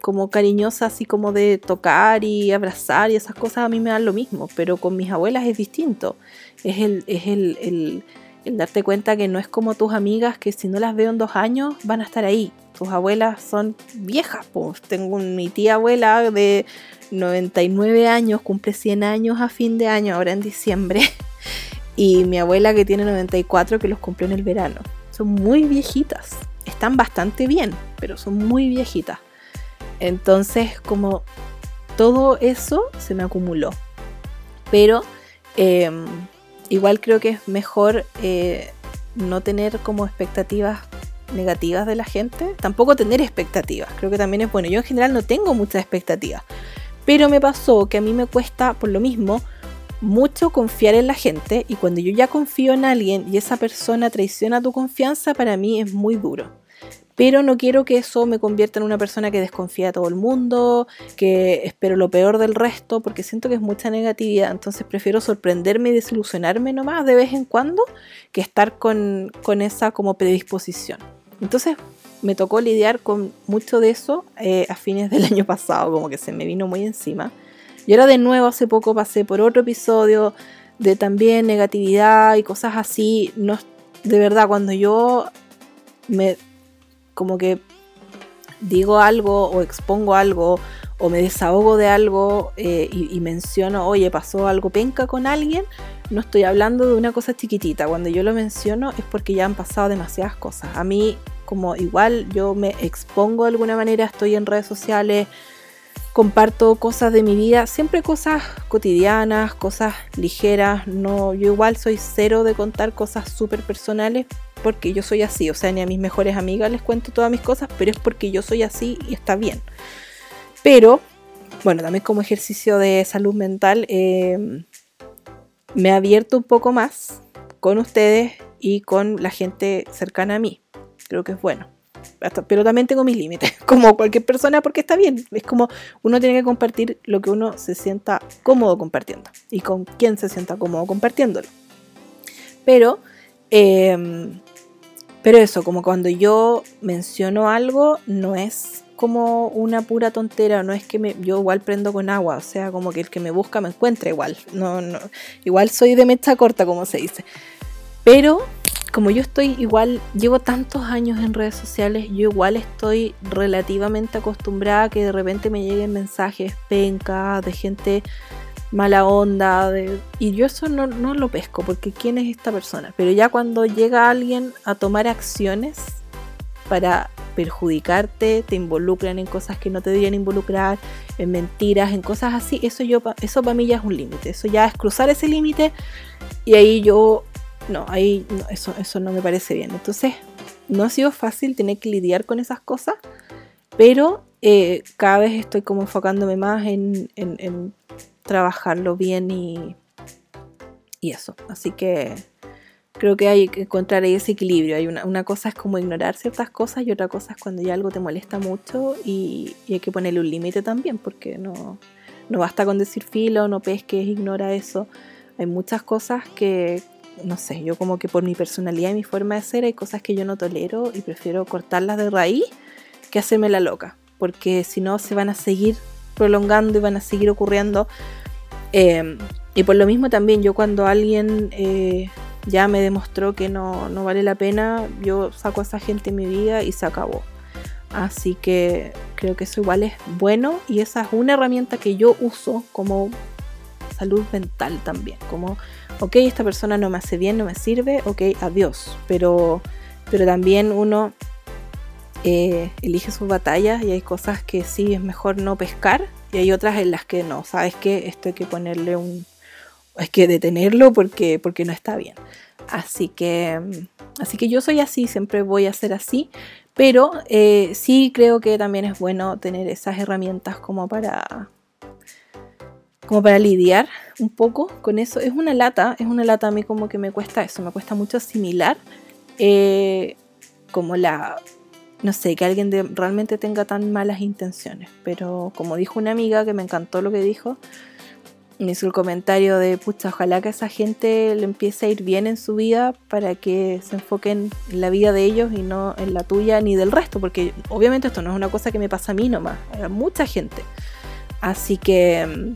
como cariñosa, así como de tocar y abrazar y esas cosas a mí me dan lo mismo, pero con mis abuelas es distinto. Es el, es el el darte cuenta que no es como tus amigas que si no las veo en dos años van a estar ahí. Tus abuelas son viejas, pues. Tengo mi tía abuela de 99 años, cumple 100 años a fin de año, ahora en diciembre. Y mi abuela que tiene 94 que los cumplió en el verano. Son muy viejitas. Están bastante bien, pero son muy viejitas. Entonces, como todo eso se me acumuló. Pero em, igual creo que es mejor eh, no tener como expectativas negativas de la gente, tampoco tener expectativas, creo que también es bueno. Yo en general no tengo muchas expectativas, pero me pasó que a mí me cuesta por lo mismo mucho confiar en la gente y cuando yo ya confío en alguien y esa persona traiciona tu confianza, para mí es muy duro pero no quiero que eso me convierta en una persona que desconfía a todo el mundo, que espero lo peor del resto, porque siento que es mucha negatividad, entonces prefiero sorprenderme y desilusionarme nomás de vez en cuando que estar con, esa como predisposición. Entonces me tocó lidiar con mucho de eso eh, a fines del año pasado, como que se me vino muy encima. Y ahora de nuevo hace poco pasé por otro episodio de también negatividad y cosas así. No, de verdad, cuando yo me como que digo algo o expongo algo o me desahogo de algo eh, y, menciono, oye, pasó algo penca con alguien, no estoy hablando de una cosa chiquitita. Cuando yo lo menciono es porque ya han pasado demasiadas cosas. A mí, como igual yo me expongo de alguna manera, estoy en redes sociales, comparto cosas de mi vida, siempre cosas cotidianas, cosas ligeras. No, yo igual soy cero de contar cosas súper personales porque yo soy así, o sea, ni a mis mejores amigas les cuento todas mis cosas, pero es porque yo soy así y está bien. Pero, bueno, también como ejercicio de salud mental, eh, me ha abierto un poco más con ustedes y con la gente cercana a mí. Creo que es bueno. Pero también tengo mis límites, como cualquier persona, porque está bien. Es como uno tiene que compartir lo que uno se sienta cómodo compartiendo y con quién se sienta cómodo compartiéndolo. Pero, em, pero eso, como cuando yo menciono algo, no es como una pura tontera, no es que me, yo igual prendo con agua, o sea, como que el que me busca me encuentra igual. No, no, igual soy de mecha corta, como se dice. Pero como yo estoy igual, llevo tantos años en redes sociales, yo igual estoy relativamente acostumbrada a que de repente me lleguen mensajes penca de gente mala onda, y yo eso no, no lo pesco, porque ¿quién es esta persona? Pero ya cuando llega alguien a tomar acciones para perjudicarte, te involucran en cosas que no te deberían involucrar, en mentiras, en cosas así, eso yo eso para mí ya es un límite, eso ya es cruzar ese límite y ahí yo no, ahí eso, eso no me parece bien. Entonces, no ha sido fácil tener que lidiar con esas cosas, pero eh, cada vez estoy como enfocándome más en, en trabajarlo bien y, y eso. Así que creo que hay que encontrar ahí ese equilibrio. Hay una, cosa es como ignorar ciertas cosas y otra cosa es cuando ya algo te molesta mucho y, hay que ponerle un límite también, porque no, no basta con decir filo, no pesques, ignora eso. Hay muchas cosas que, no sé, yo como que por mi personalidad y mi forma de ser hay cosas que yo no tolero y prefiero cortarlas de raíz que hacerme la loca, porque si no se van a seguir prolongando y van a seguir ocurriendo. Eh, y por lo mismo también yo cuando alguien eh, ya me demostró que no, vale la pena, yo saco a esa gente en mi vida y se acabó. Así que creo que eso igual es bueno y esa es una herramienta que yo uso como salud mental también. Como, ok, esta persona no me hace bien, no me sirve, ok, adiós. Pero, pero también uno eh, elige sus batallas y hay cosas que sí es mejor no pescar y hay otras en las que no. ¿Sabes que Esto hay que ponerle un, hay que detenerlo porque, porque no está bien. Así que, así que yo soy así, siempre voy a ser así, pero eh, sí creo que también es bueno tener esas herramientas como para, como para lidiar un poco con eso. Es una lata, es una lata a mí como que me cuesta eso, me cuesta mucho asimilar eh, como la, no sé, que alguien realmente tenga tan malas intenciones, pero como dijo una amiga que me encantó lo que dijo, me hizo el comentario de, pucha, ojalá que esa gente le empiece a ir bien en su vida para que se enfoquen en la vida de ellos y no en la tuya ni del resto, porque obviamente esto no es una cosa que me pasa a mí nomás, a mucha gente. Así que,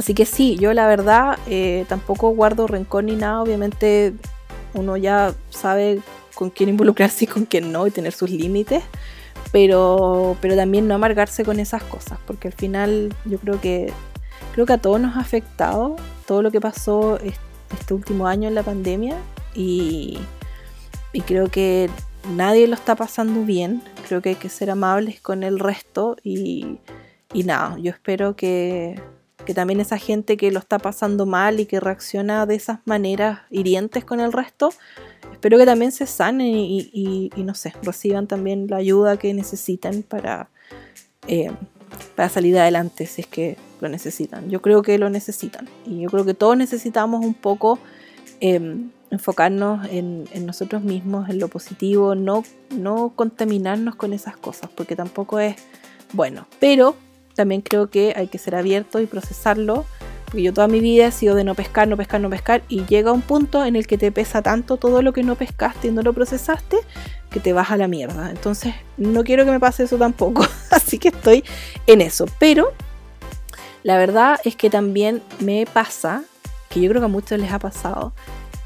así que sí, yo la verdad eh, tampoco guardo rencor ni nada, obviamente uno ya sabe con quién involucrarse y con quién no y tener sus límites. Pero, pero también no amargarse con esas cosas, porque al final yo creo que creo que a todos nos ha afectado todo lo que pasó este último año en la pandemia y, creo que nadie lo está pasando bien. Creo que hay que ser amables con el resto y, nada, yo espero que, también esa gente que lo está pasando mal y que reacciona de esas maneras hirientes con el resto, espero que también se sanen y, no sé, reciban también la ayuda que necesitan para, eh, para salir adelante si es que lo necesitan. Yo creo que lo necesitan. Y yo creo que todos necesitamos un poco em, enfocarnos en, nosotros mismos, en lo positivo, no, no contaminarnos con esas cosas, porque tampoco es bueno. Pero también creo que hay que ser abierto y procesarlo. Porque yo toda mi vida he sido de no pescar, no pescar, no pescar. Y llega un punto en el que te pesa tanto todo lo que no pescaste y no lo procesaste que te vas a la mierda. Entonces no quiero que me pase eso tampoco. Así que estoy en eso. Pero la verdad es que también me pasa, que yo creo que a muchos les ha pasado,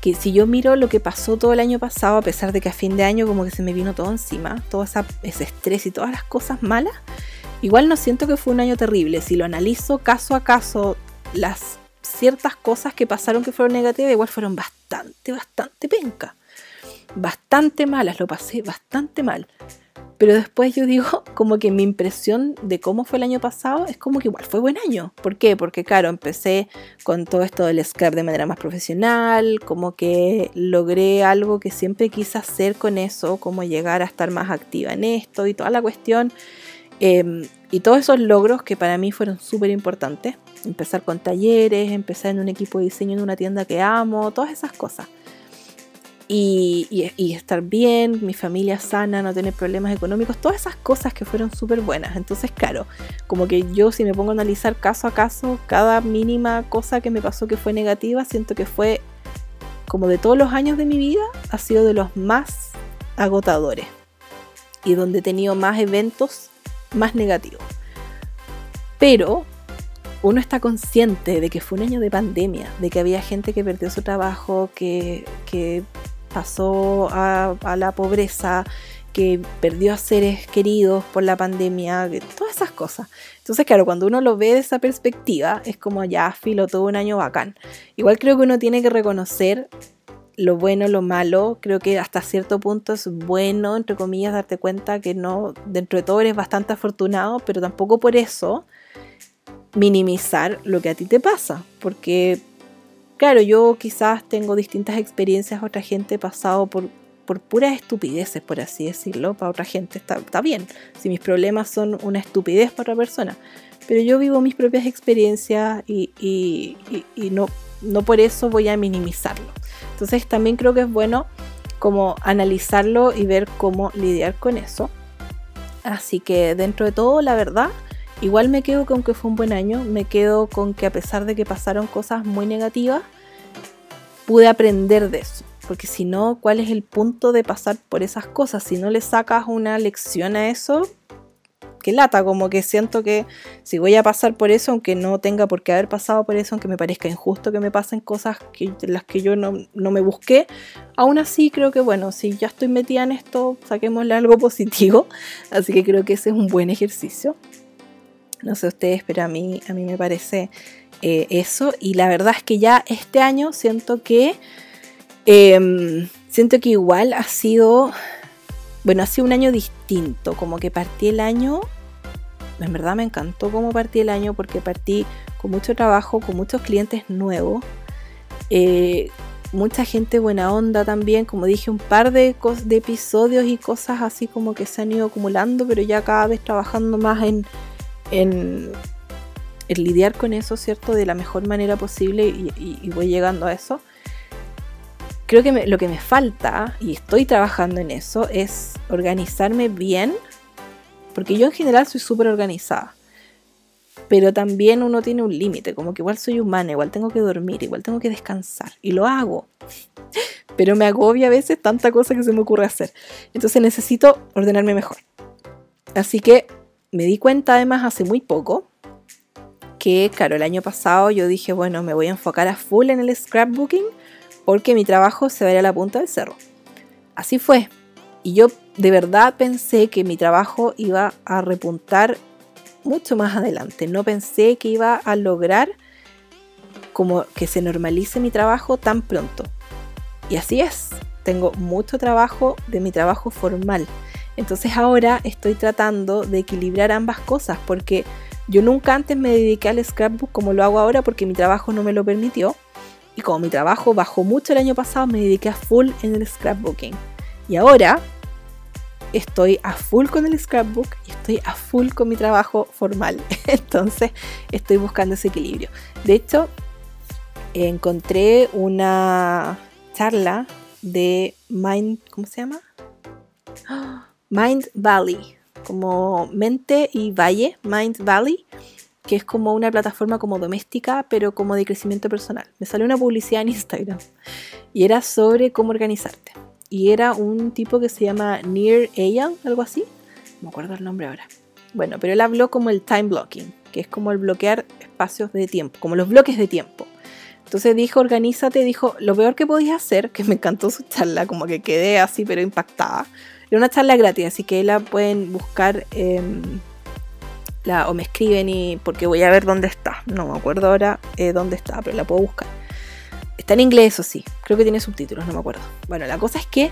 que si yo miro lo que pasó todo el año pasado, a pesar de que a fin de año como que se me vino todo encima, todo ese estrés y todas las cosas malas, igual no siento que fue un año terrible. Si lo analizo caso a caso, las ciertas cosas que pasaron que fueron negativas, igual fueron bastante, bastante penca. Bastante malas, lo pasé bastante mal. Pero después yo digo, como que mi impresión de cómo fue el año pasado es como que igual fue buen año. ¿Por qué? Porque claro, empecé con todo esto del scrap de manera más profesional, como que logré algo que siempre quise hacer con eso, como llegar a estar más activa en esto y toda la cuestión. Em, y todos esos logros que para mí fueron súper importantes. Empezar con talleres, empezar en un equipo de diseño en una tienda que amo, todas esas cosas y, estar bien, mi familia sana, no tener problemas económicos, todas esas cosas que fueron súper buenas. Entonces, claro, como que yo si me pongo a analizar caso a caso, cada mínima cosa que me pasó que fue negativa, siento que fue como de todos los años de mi vida, ha sido de los más agotadores y donde he tenido más eventos más negativos. Pero uno está consciente de que fue un año de pandemia, de que había gente que perdió su trabajo, que, pasó a, la pobreza, que perdió a seres queridos por la pandemia, todas esas cosas. Entonces, claro, cuando uno lo ve de esa perspectiva, es como ya filo todo un año bacán. Igual creo que uno tiene que reconocer lo bueno, lo malo. Creo que hasta cierto punto es bueno, entre comillas, darte cuenta que no, dentro de todo eres bastante afortunado, pero tampoco por eso minimizar lo que a ti te pasa, porque Claro, yo quizás tengo distintas experiencias, otra gente ha pasado por, por puras estupideces, por así decirlo, para otra gente está, está bien, si mis problemas son una estupidez para otra persona, pero yo vivo mis propias experiencias y, y, y, no, no por eso voy a minimizarlo. Entonces también creo que es bueno como analizarlo y ver cómo lidiar con eso. Así que dentro de todo, la verdad, Igual me quedo con que fue un buen año, me quedo con que a pesar de que pasaron cosas muy negativas, pude aprender de eso. Porque si no, ¿cuál es el punto de pasar por esas cosas? Si no le sacas una lección a eso, que lata, como que siento que si voy a pasar por eso, aunque no tenga por qué haber pasado por eso, aunque me parezca injusto que me pasen cosas que, las que yo no, no, me busqué, aún así creo que bueno, si ya estoy metida en esto, saquémosle algo positivo, así que creo que ese es un buen ejercicio. No sé ustedes, pero a mí, a mí me parece eh, eso. Y la verdad es que ya este año siento que. Em, siento que igual ha sido. Bueno, ha sido un año distinto. Como que partí el año. En verdad me encantó cómo partí el año porque partí con mucho trabajo, con muchos clientes nuevos. Eh, mucha gente buena onda también, como dije, un par de, de episodios y cosas así como que se han ido acumulando, pero ya cada vez trabajando más en, en, lidiar con eso, ¿cierto? De la mejor manera posible y, voy llegando a eso. Creo que lo que me falta, y estoy trabajando en eso, es organizarme bien, porque yo en general soy súper organizada. Pero también uno tiene un límite, como que igual soy humana, igual tengo que dormir, igual tengo que descansar. Y lo hago. Pero me agobia a veces tanta cosa que se me ocurre hacer. Entonces necesito ordenarme mejor. Así que me di cuenta además hace muy poco que, claro, el año pasado yo dije, bueno, me voy a enfocar a full en el scrapbooking porque mi trabajo se va a la punta del cerro. Así fue. Y yo de verdad pensé que mi trabajo iba a repuntar mucho más adelante. No pensé que iba a lograr como que se normalice mi trabajo tan pronto. Y así es. Tengo mucho trabajo de mi trabajo formal. Entonces ahora estoy tratando de equilibrar ambas cosas porque yo nunca antes me dediqué al scrapbook como lo hago ahora porque mi trabajo no me lo permitió. Y como mi trabajo bajó mucho el año pasado, me dediqué a full en el scrapbooking. Y ahora estoy a full con el scrapbook y estoy a full con mi trabajo formal. Entonces estoy buscando ese equilibrio. De hecho, encontré una charla de Mind, ¿cómo se llama? Mind Valley, como mente y valle, Mind Valley, que es como una plataforma como doméstica, pero como de crecimiento personal. Me salió una publicidad en Instagram y era sobre cómo organizarte. Y era un tipo que se llama Near Eyal, algo así. No me acuerdo el nombre ahora. Bueno, pero él habló como el time blocking, que es como el bloquear espacios de tiempo, como los bloques de tiempo. Entonces dijo, organízate, dijo, lo peor que podías hacer, que me encantó su charla, como que quedé así pero impactada, era una charla gratis, así que la pueden buscar la, o me escriben y porque voy a ver dónde está. No me acuerdo ahora eh, dónde está, pero la puedo buscar. Está en inglés, o sí. Creo que tiene subtítulos, no me acuerdo. Bueno, la cosa es que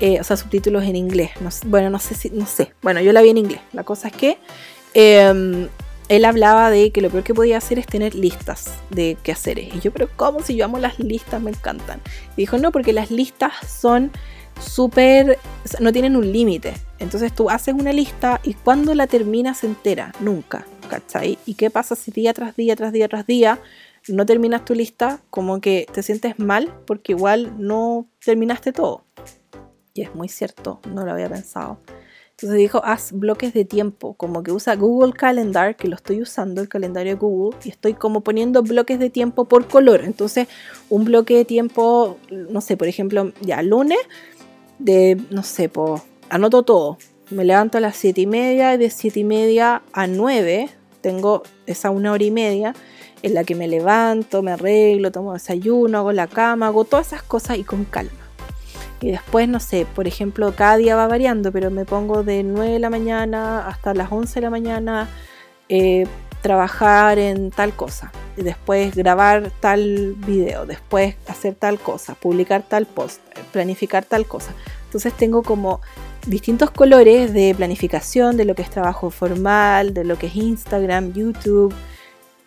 eh, o sea, subtítulos en inglés. bueno, no sé si, no sé. Bueno, yo la vi en inglés. La cosa es que em, él hablaba de que lo peor que podía hacer es tener listas de quehaceres. Y yo, pero ¿cómo? Si yo amo las listas, me encantan. Y dijo, no, porque las listas son súper, no tienen un límite. Entonces tú haces una lista y cuando la terminas entera, nunca, ¿cachai? ¿Y qué pasa si día tras día, tras día, tras día no terminas tu lista? Como que te sientes mal porque igual no terminaste todo. Y es muy cierto, no lo había pensado. Entonces dijo, haz bloques de tiempo, como que usa Google Calendar, que lo estoy usando, el calendario de Google, y estoy como poniendo bloques de tiempo por color. Entonces, un bloque de tiempo, no sé, por ejemplo, ya lunes, de, no sé, pues, anoto todo. Me levanto a las 7 y media y de 7 y media a 9 tengo esa una hora y media en la que me levanto, me arreglo, tomo desayuno, hago la cama, hago todas esas cosas y con calma. Y después, no sé, por ejemplo, cada día va variando, pero me pongo de 9 de la mañana hasta las 11 de la mañana eh, trabajar en tal cosa. Y después grabar tal video, después hacer tal cosa, publicar tal post, planificar tal cosa. Entonces tengo como distintos colores de planificación, de lo que es trabajo formal, de lo que es Instagram, YouTube,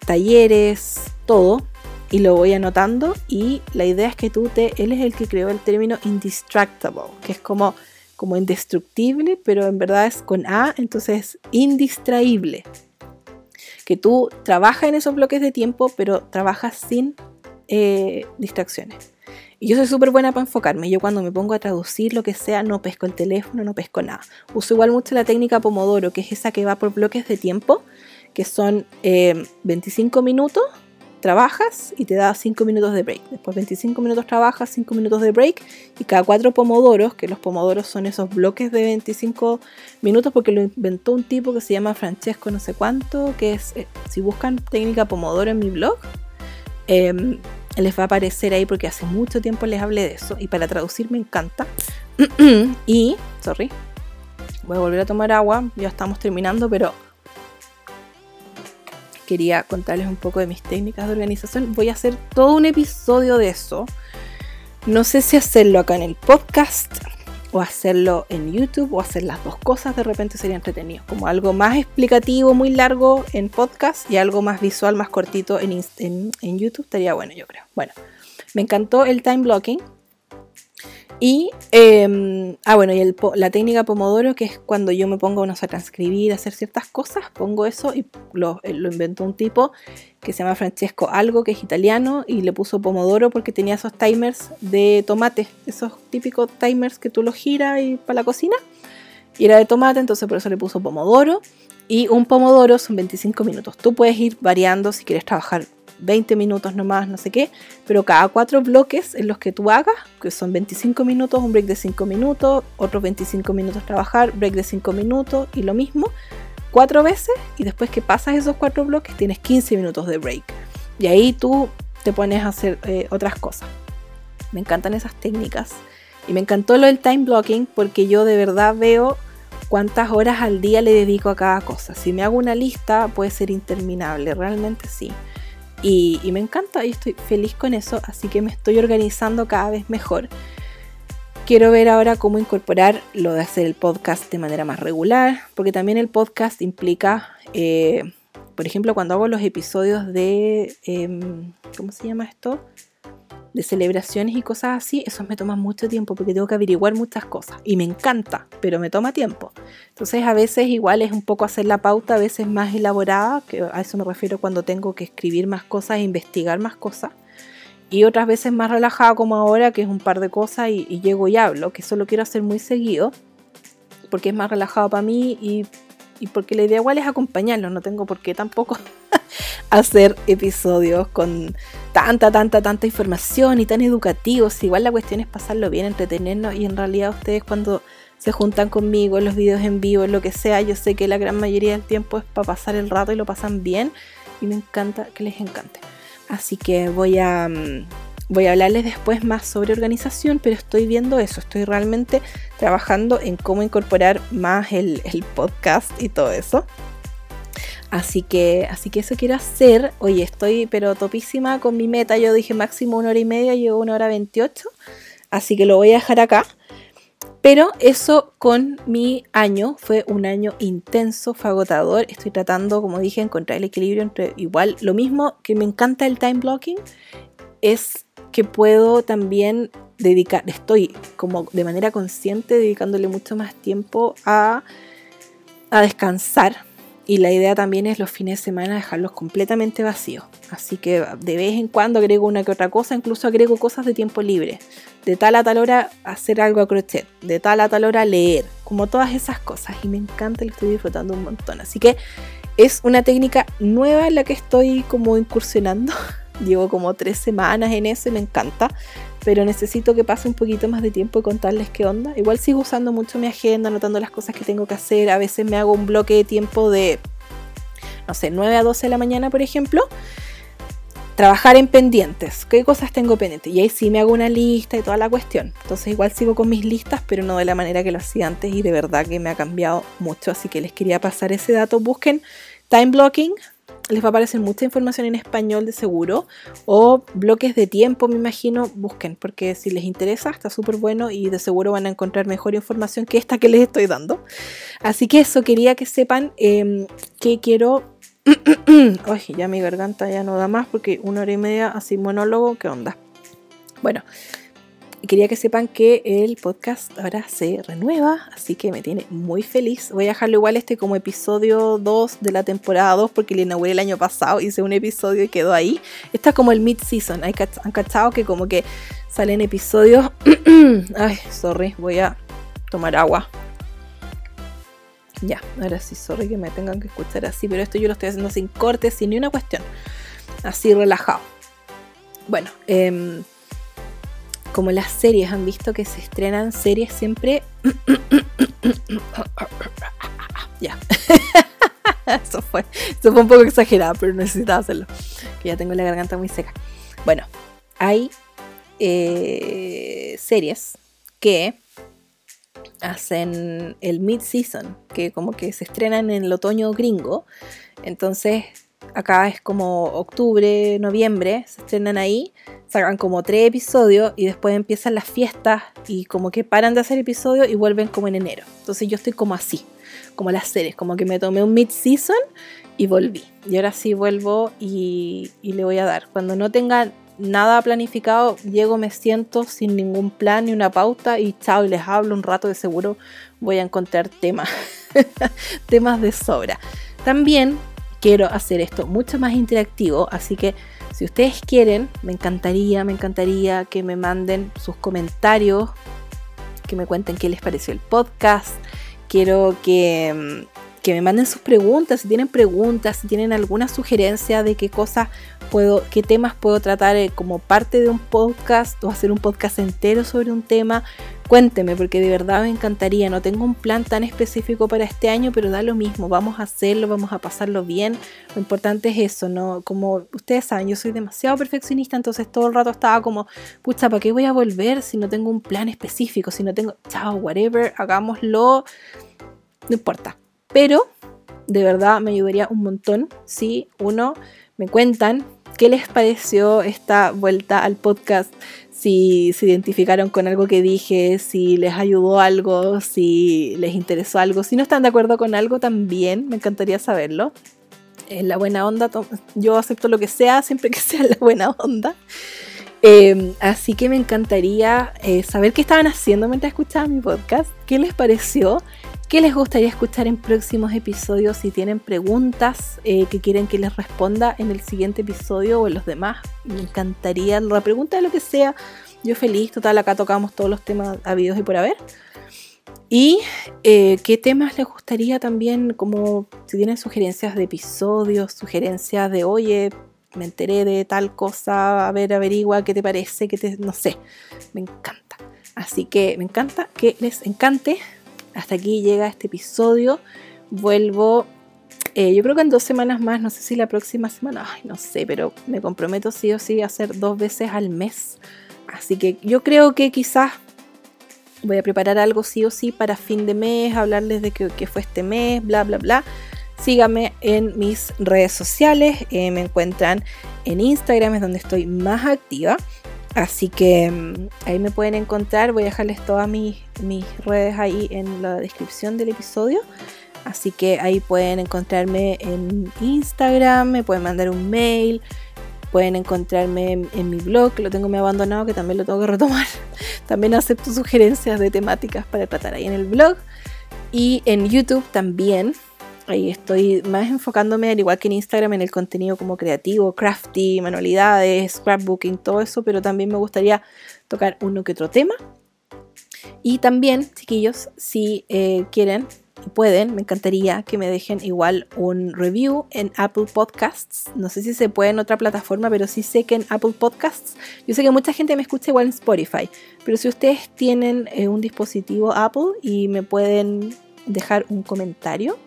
talleres, todo. Y lo voy anotando y la idea es que tú te... Él es el que creó el término indistractable, que es como, como indestructible, pero en verdad es con A, entonces indistraíble. Que tú trabajas en esos bloques de tiempo, pero trabajas sin eh, distracciones. Y yo soy súper buena para enfocarme. Yo cuando me pongo a traducir lo que sea, no pesco el teléfono, no pesco nada. Uso igual mucho la técnica Pomodoro, que es esa que va por bloques de tiempo, que son 25 eh, minutos, trabajas y te da 5 minutos de break. Después 25 minutos trabajas, 5 minutos de break. Y cada 4 pomodoros, que los pomodoros son esos bloques de 25 minutos, porque lo inventó un tipo que se llama Francesco no sé cuánto, que es, eh, si buscan técnica Pomodoro en mi blog, eh, les va a aparecer ahí porque hace mucho tiempo les hablé de eso y para traducir me encanta. y, sorry, voy a volver a tomar agua, ya estamos terminando, pero quería contarles un poco de mis técnicas de organización. Voy a hacer todo un episodio de eso. No sé si hacerlo acá en el podcast o hacerlo en YouTube o hacer las dos cosas de repente sería entretenido. Como algo más explicativo, muy largo en podcast y algo más visual, más cortito en, en YouTube estaría bueno, yo creo. Bueno, me encantó el time blocking. Y, em, ah, bueno, y la técnica Pomodoro, que es cuando yo me pongo a transcribir, a hacer ciertas cosas, pongo eso y lo, eh, lo, inventó un tipo que se llama Francesco Algo, que es italiano, y le puso Pomodoro porque tenía esos timers de tomate, esos típicos timers que tú los giras y para la cocina, y era de tomate, entonces por eso le puso Pomodoro. Y un pomodoro son 25 minutos. Tú puedes ir variando si quieres trabajar 20 minutos nomás, no sé qué, pero cada cuatro bloques en los que tú hagas, que son 25 minutos, un break de 5 minutos, otros 25 minutos trabajar, break de 5 minutos y lo mismo, cuatro veces y después que pasas esos cuatro bloques tienes 15 minutos de break. Y ahí tú te pones a hacer eh, otras cosas. Me encantan esas técnicas. Y me encantó lo del time blocking porque yo de verdad veo cuántas horas al día le dedico a cada cosa. Si me hago una lista puede ser interminable, realmente sí. Y, me encanta y estoy feliz con eso, así que me estoy organizando cada vez mejor. Quiero ver ahora cómo incorporar lo de hacer el podcast de manera más regular, porque también el podcast implica, eh, por ejemplo, cuando hago los episodios de, em, ¿cómo se llama esto? De celebraciones y cosas así, eso me toma mucho tiempo porque tengo que averiguar muchas cosas y me encanta, pero me toma tiempo. Entonces a veces igual es un poco hacer la pauta, a veces más elaborada, que a eso me refiero cuando tengo que escribir más cosas e investigar más cosas. Y otras veces más relajada como ahora, que es un par de cosas y, y llego y hablo, que eso lo quiero hacer muy seguido, porque es más relajado para mí y, y porque la idea igual es acompañarlo, no tengo por qué tampoco hacer episodios con tanta, tanta, tanta información y tan educativos. Igual la cuestión es pasarlo bien, entretenernos y en realidad ustedes cuando se juntan conmigo en los videos en vivo, en lo que sea, yo sé que la gran mayoría del tiempo es para pasar el rato y lo pasan bien y me encanta que les encante. Así que voy a... Voy a hablarles después más sobre organización, pero estoy viendo eso, estoy realmente trabajando en cómo incorporar más el, podcast y todo eso. Así que, así que eso quiero hacer. Oye, estoy pero topísima con mi meta. Yo dije máximo una hora y media, llevo una hora veintiocho. Así que lo voy a dejar acá. Pero eso con mi año fue un año intenso, fue. Estoy tratando, como dije, encontrar el equilibrio entre igual. Lo mismo que me encanta el time blocking es que puedo también dedicar, estoy como de manera consciente dedicándole mucho más tiempo a, a descansar. Y la idea también es los fines de semana dejarlos completamente vacíos. Así que de vez en cuando agrego una que otra cosa, incluso agrego cosas de tiempo libre. De tal a tal hora hacer algo a crochet, de tal a tal hora leer, como todas esas cosas. Y me encanta, lo estoy disfrutando un montón. Así que es una técnica nueva en la que estoy como incursionando. Llevo como tres semanas en eso y me encanta. Pero necesito que pase un poquito más de tiempo y contarles qué onda. Igual sigo usando mucho mi agenda, anotando las cosas que tengo que hacer. A veces me hago un bloque de tiempo de, no sé, 9 a 12 de la mañana, por ejemplo. Trabajar en pendientes. ¿Qué cosas tengo pendientes? Y ahí sí me hago una lista y toda la cuestión. Entonces igual sigo con mis listas, pero no de la manera que lo hacía antes y de verdad que me ha cambiado mucho. Así que les quería pasar ese dato. Busquen time blocking les va a aparecer mucha información en español de seguro o bloques de tiempo, me imagino, busquen, porque si les interesa está súper bueno y de seguro van a encontrar mejor información que esta que les estoy dando. Así que eso, quería que sepan em, que quiero... Ay, ya mi garganta ya no da más porque una hora y media así monólogo, ¿qué onda? Bueno, quería que sepan que el podcast ahora se renueva, así que me tiene muy feliz. Voy a dejarlo igual este como episodio 2 de la temporada 2 porque lo inauguré el año pasado, hice un episodio y quedó ahí. Está como el mid-season, han cachado que como que salen episodios... Ay, sorry, voy a tomar agua. Ya, ahora sí, sorry que me tengan que escuchar así, pero esto yo lo estoy haciendo sin cortes, sin ni una cuestión. Así relajado. Bueno, eh, como las series, han visto que se estrenan series siempre... ya. eso, fue, eso fue un poco exagerado, pero necesitaba hacerlo. Que ya tengo la garganta muy seca. Bueno, hay eh, series que hacen el mid-season, que como que se estrenan en el otoño gringo. Entonces, acá es como octubre, noviembre, se estrenan ahí sacan como tres episodios y después empiezan las fiestas y como que paran de hacer episodios y vuelven como en enero. Entonces yo estoy como así, como las series, como que me tomé un mid-season y volví. Y ahora sí vuelvo y, le voy a dar. Cuando no tenga nada planificado, llego, me siento sin ningún plan ni una pauta y chao, y les hablo un rato de seguro voy a encontrar temas, temas de sobra. También quiero hacer esto mucho más interactivo, así que si ustedes quieren, me encantaría, me encantaría que me manden sus comentarios, que me cuenten qué les pareció el podcast. Quiero que, que me manden sus preguntas, si tienen preguntas, si tienen alguna sugerencia de qué cosas puedo, qué temas puedo tratar eh, como parte de un podcast o hacer un podcast entero sobre un tema, cuénteme porque de verdad me encantaría. No tengo un plan tan específico para este año, pero da lo mismo, vamos a hacerlo, vamos a pasarlo bien. Lo importante es eso, ¿no? Como ustedes saben, yo soy demasiado perfeccionista, entonces todo el rato estaba como, pucha, ¿para qué voy a volver si no tengo un plan específico? Si no tengo, chao, whatever, hagámoslo, no importa. Pero de verdad me ayudaría un montón si uno me cuentan qué les pareció esta vuelta al podcast, si se identificaron con algo que dije, si les ayudó algo, si les interesó algo, si no están de acuerdo con algo también, me encantaría saberlo. En la buena onda, yo acepto lo que sea, siempre que sea la buena onda. Em, así que me encantaría eh, saber qué estaban haciendo mientras escuchaban mi podcast, qué les pareció ¿Qué les gustaría escuchar en próximos episodios? Si tienen preguntas eh, que quieren que les responda en el siguiente episodio o en los demás, me encantaría la pregunta de lo que sea. Yo feliz, total, acá tocamos todos los temas habidos y por haber. Y eh, qué temas les gustaría también, como si tienen sugerencias de episodios, sugerencias de, oye, me enteré de tal cosa, a ver, averigua qué te parece, qué te, no sé, me encanta. Así que me encanta que les encante hasta aquí llega este episodio. Vuelvo, eh, yo creo que en dos semanas más, no sé si la próxima semana, ay, no sé, pero me comprometo sí o sí a hacer dos veces al mes. Así que yo creo que quizás voy a preparar algo sí o sí para fin de mes, hablarles de qué, fue este mes, bla, bla, bla. Síganme en mis redes sociales, eh, me encuentran en Instagram, es donde estoy más activa. Así que mm, ahí me pueden encontrar. Voy a dejarles todas mis, mis redes ahí en la descripción del episodio. Así que ahí pueden encontrarme en Instagram, me pueden mandar un mail, pueden encontrarme en, mi blog, lo tengo me abandonado, que también lo tengo que retomar. También acepto sugerencias de temáticas para tratar ahí en el blog. Y en YouTube también. Ahí estoy más enfocándome, al igual que en Instagram, en el contenido como creativo, crafty, manualidades, scrapbooking, todo eso, pero también me gustaría tocar uno que otro tema. Y también, chiquillos, si eh, quieren, pueden, me encantaría que me dejen igual un review en Apple Podcasts. No sé si se puede en otra plataforma, pero sí sé que en Apple Podcasts. Yo sé que mucha gente me escucha igual en Spotify, pero si ustedes tienen eh, un dispositivo Apple y me pueden dejar un comentario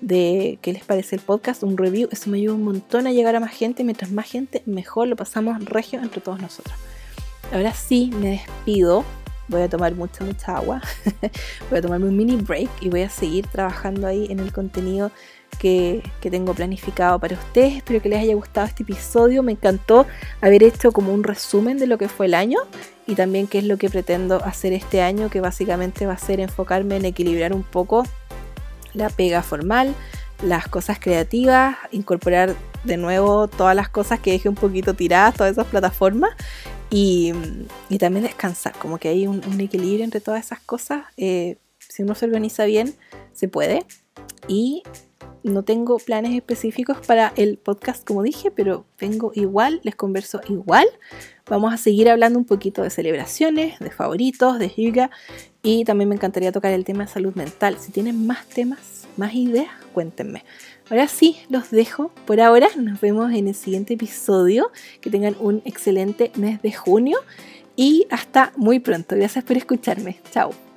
de qué les parece el podcast, un review, eso me ayuda un montón a llegar a más gente. Mientras más gente, mejor lo pasamos regio entre todos nosotros. Ahora sí, me despido voy a tomar mucha, mucha agua, voy a tomarme un mini break y voy a seguir trabajando ahí en el contenido que, que, tengo planificado para ustedes. Espero que les haya gustado este episodio. Me encantó haber hecho como un resumen de lo que fue el año y también qué es lo que pretendo hacer este año, que básicamente va a ser enfocarme en equilibrar un poco la pega formal, las cosas creativas, incorporar de nuevo todas las cosas que dejé un poquito tiradas, todas esas plataformas y, también descansar, como que hay un, equilibrio entre todas esas cosas. Eh, si uno se organiza bien, se puede. Y no tengo planes específicos para el podcast, como dije, pero vengo igual, les converso igual. Vamos a seguir hablando un poquito de celebraciones, de favoritos, de yoga y también me encantaría tocar el tema de salud mental. Si tienen más temas, más ideas, cuéntenme. Ahora sí, los dejo por ahora. Nos vemos en el siguiente episodio. Que tengan un excelente mes de junio y hasta muy pronto. Gracias por escucharme. Chao.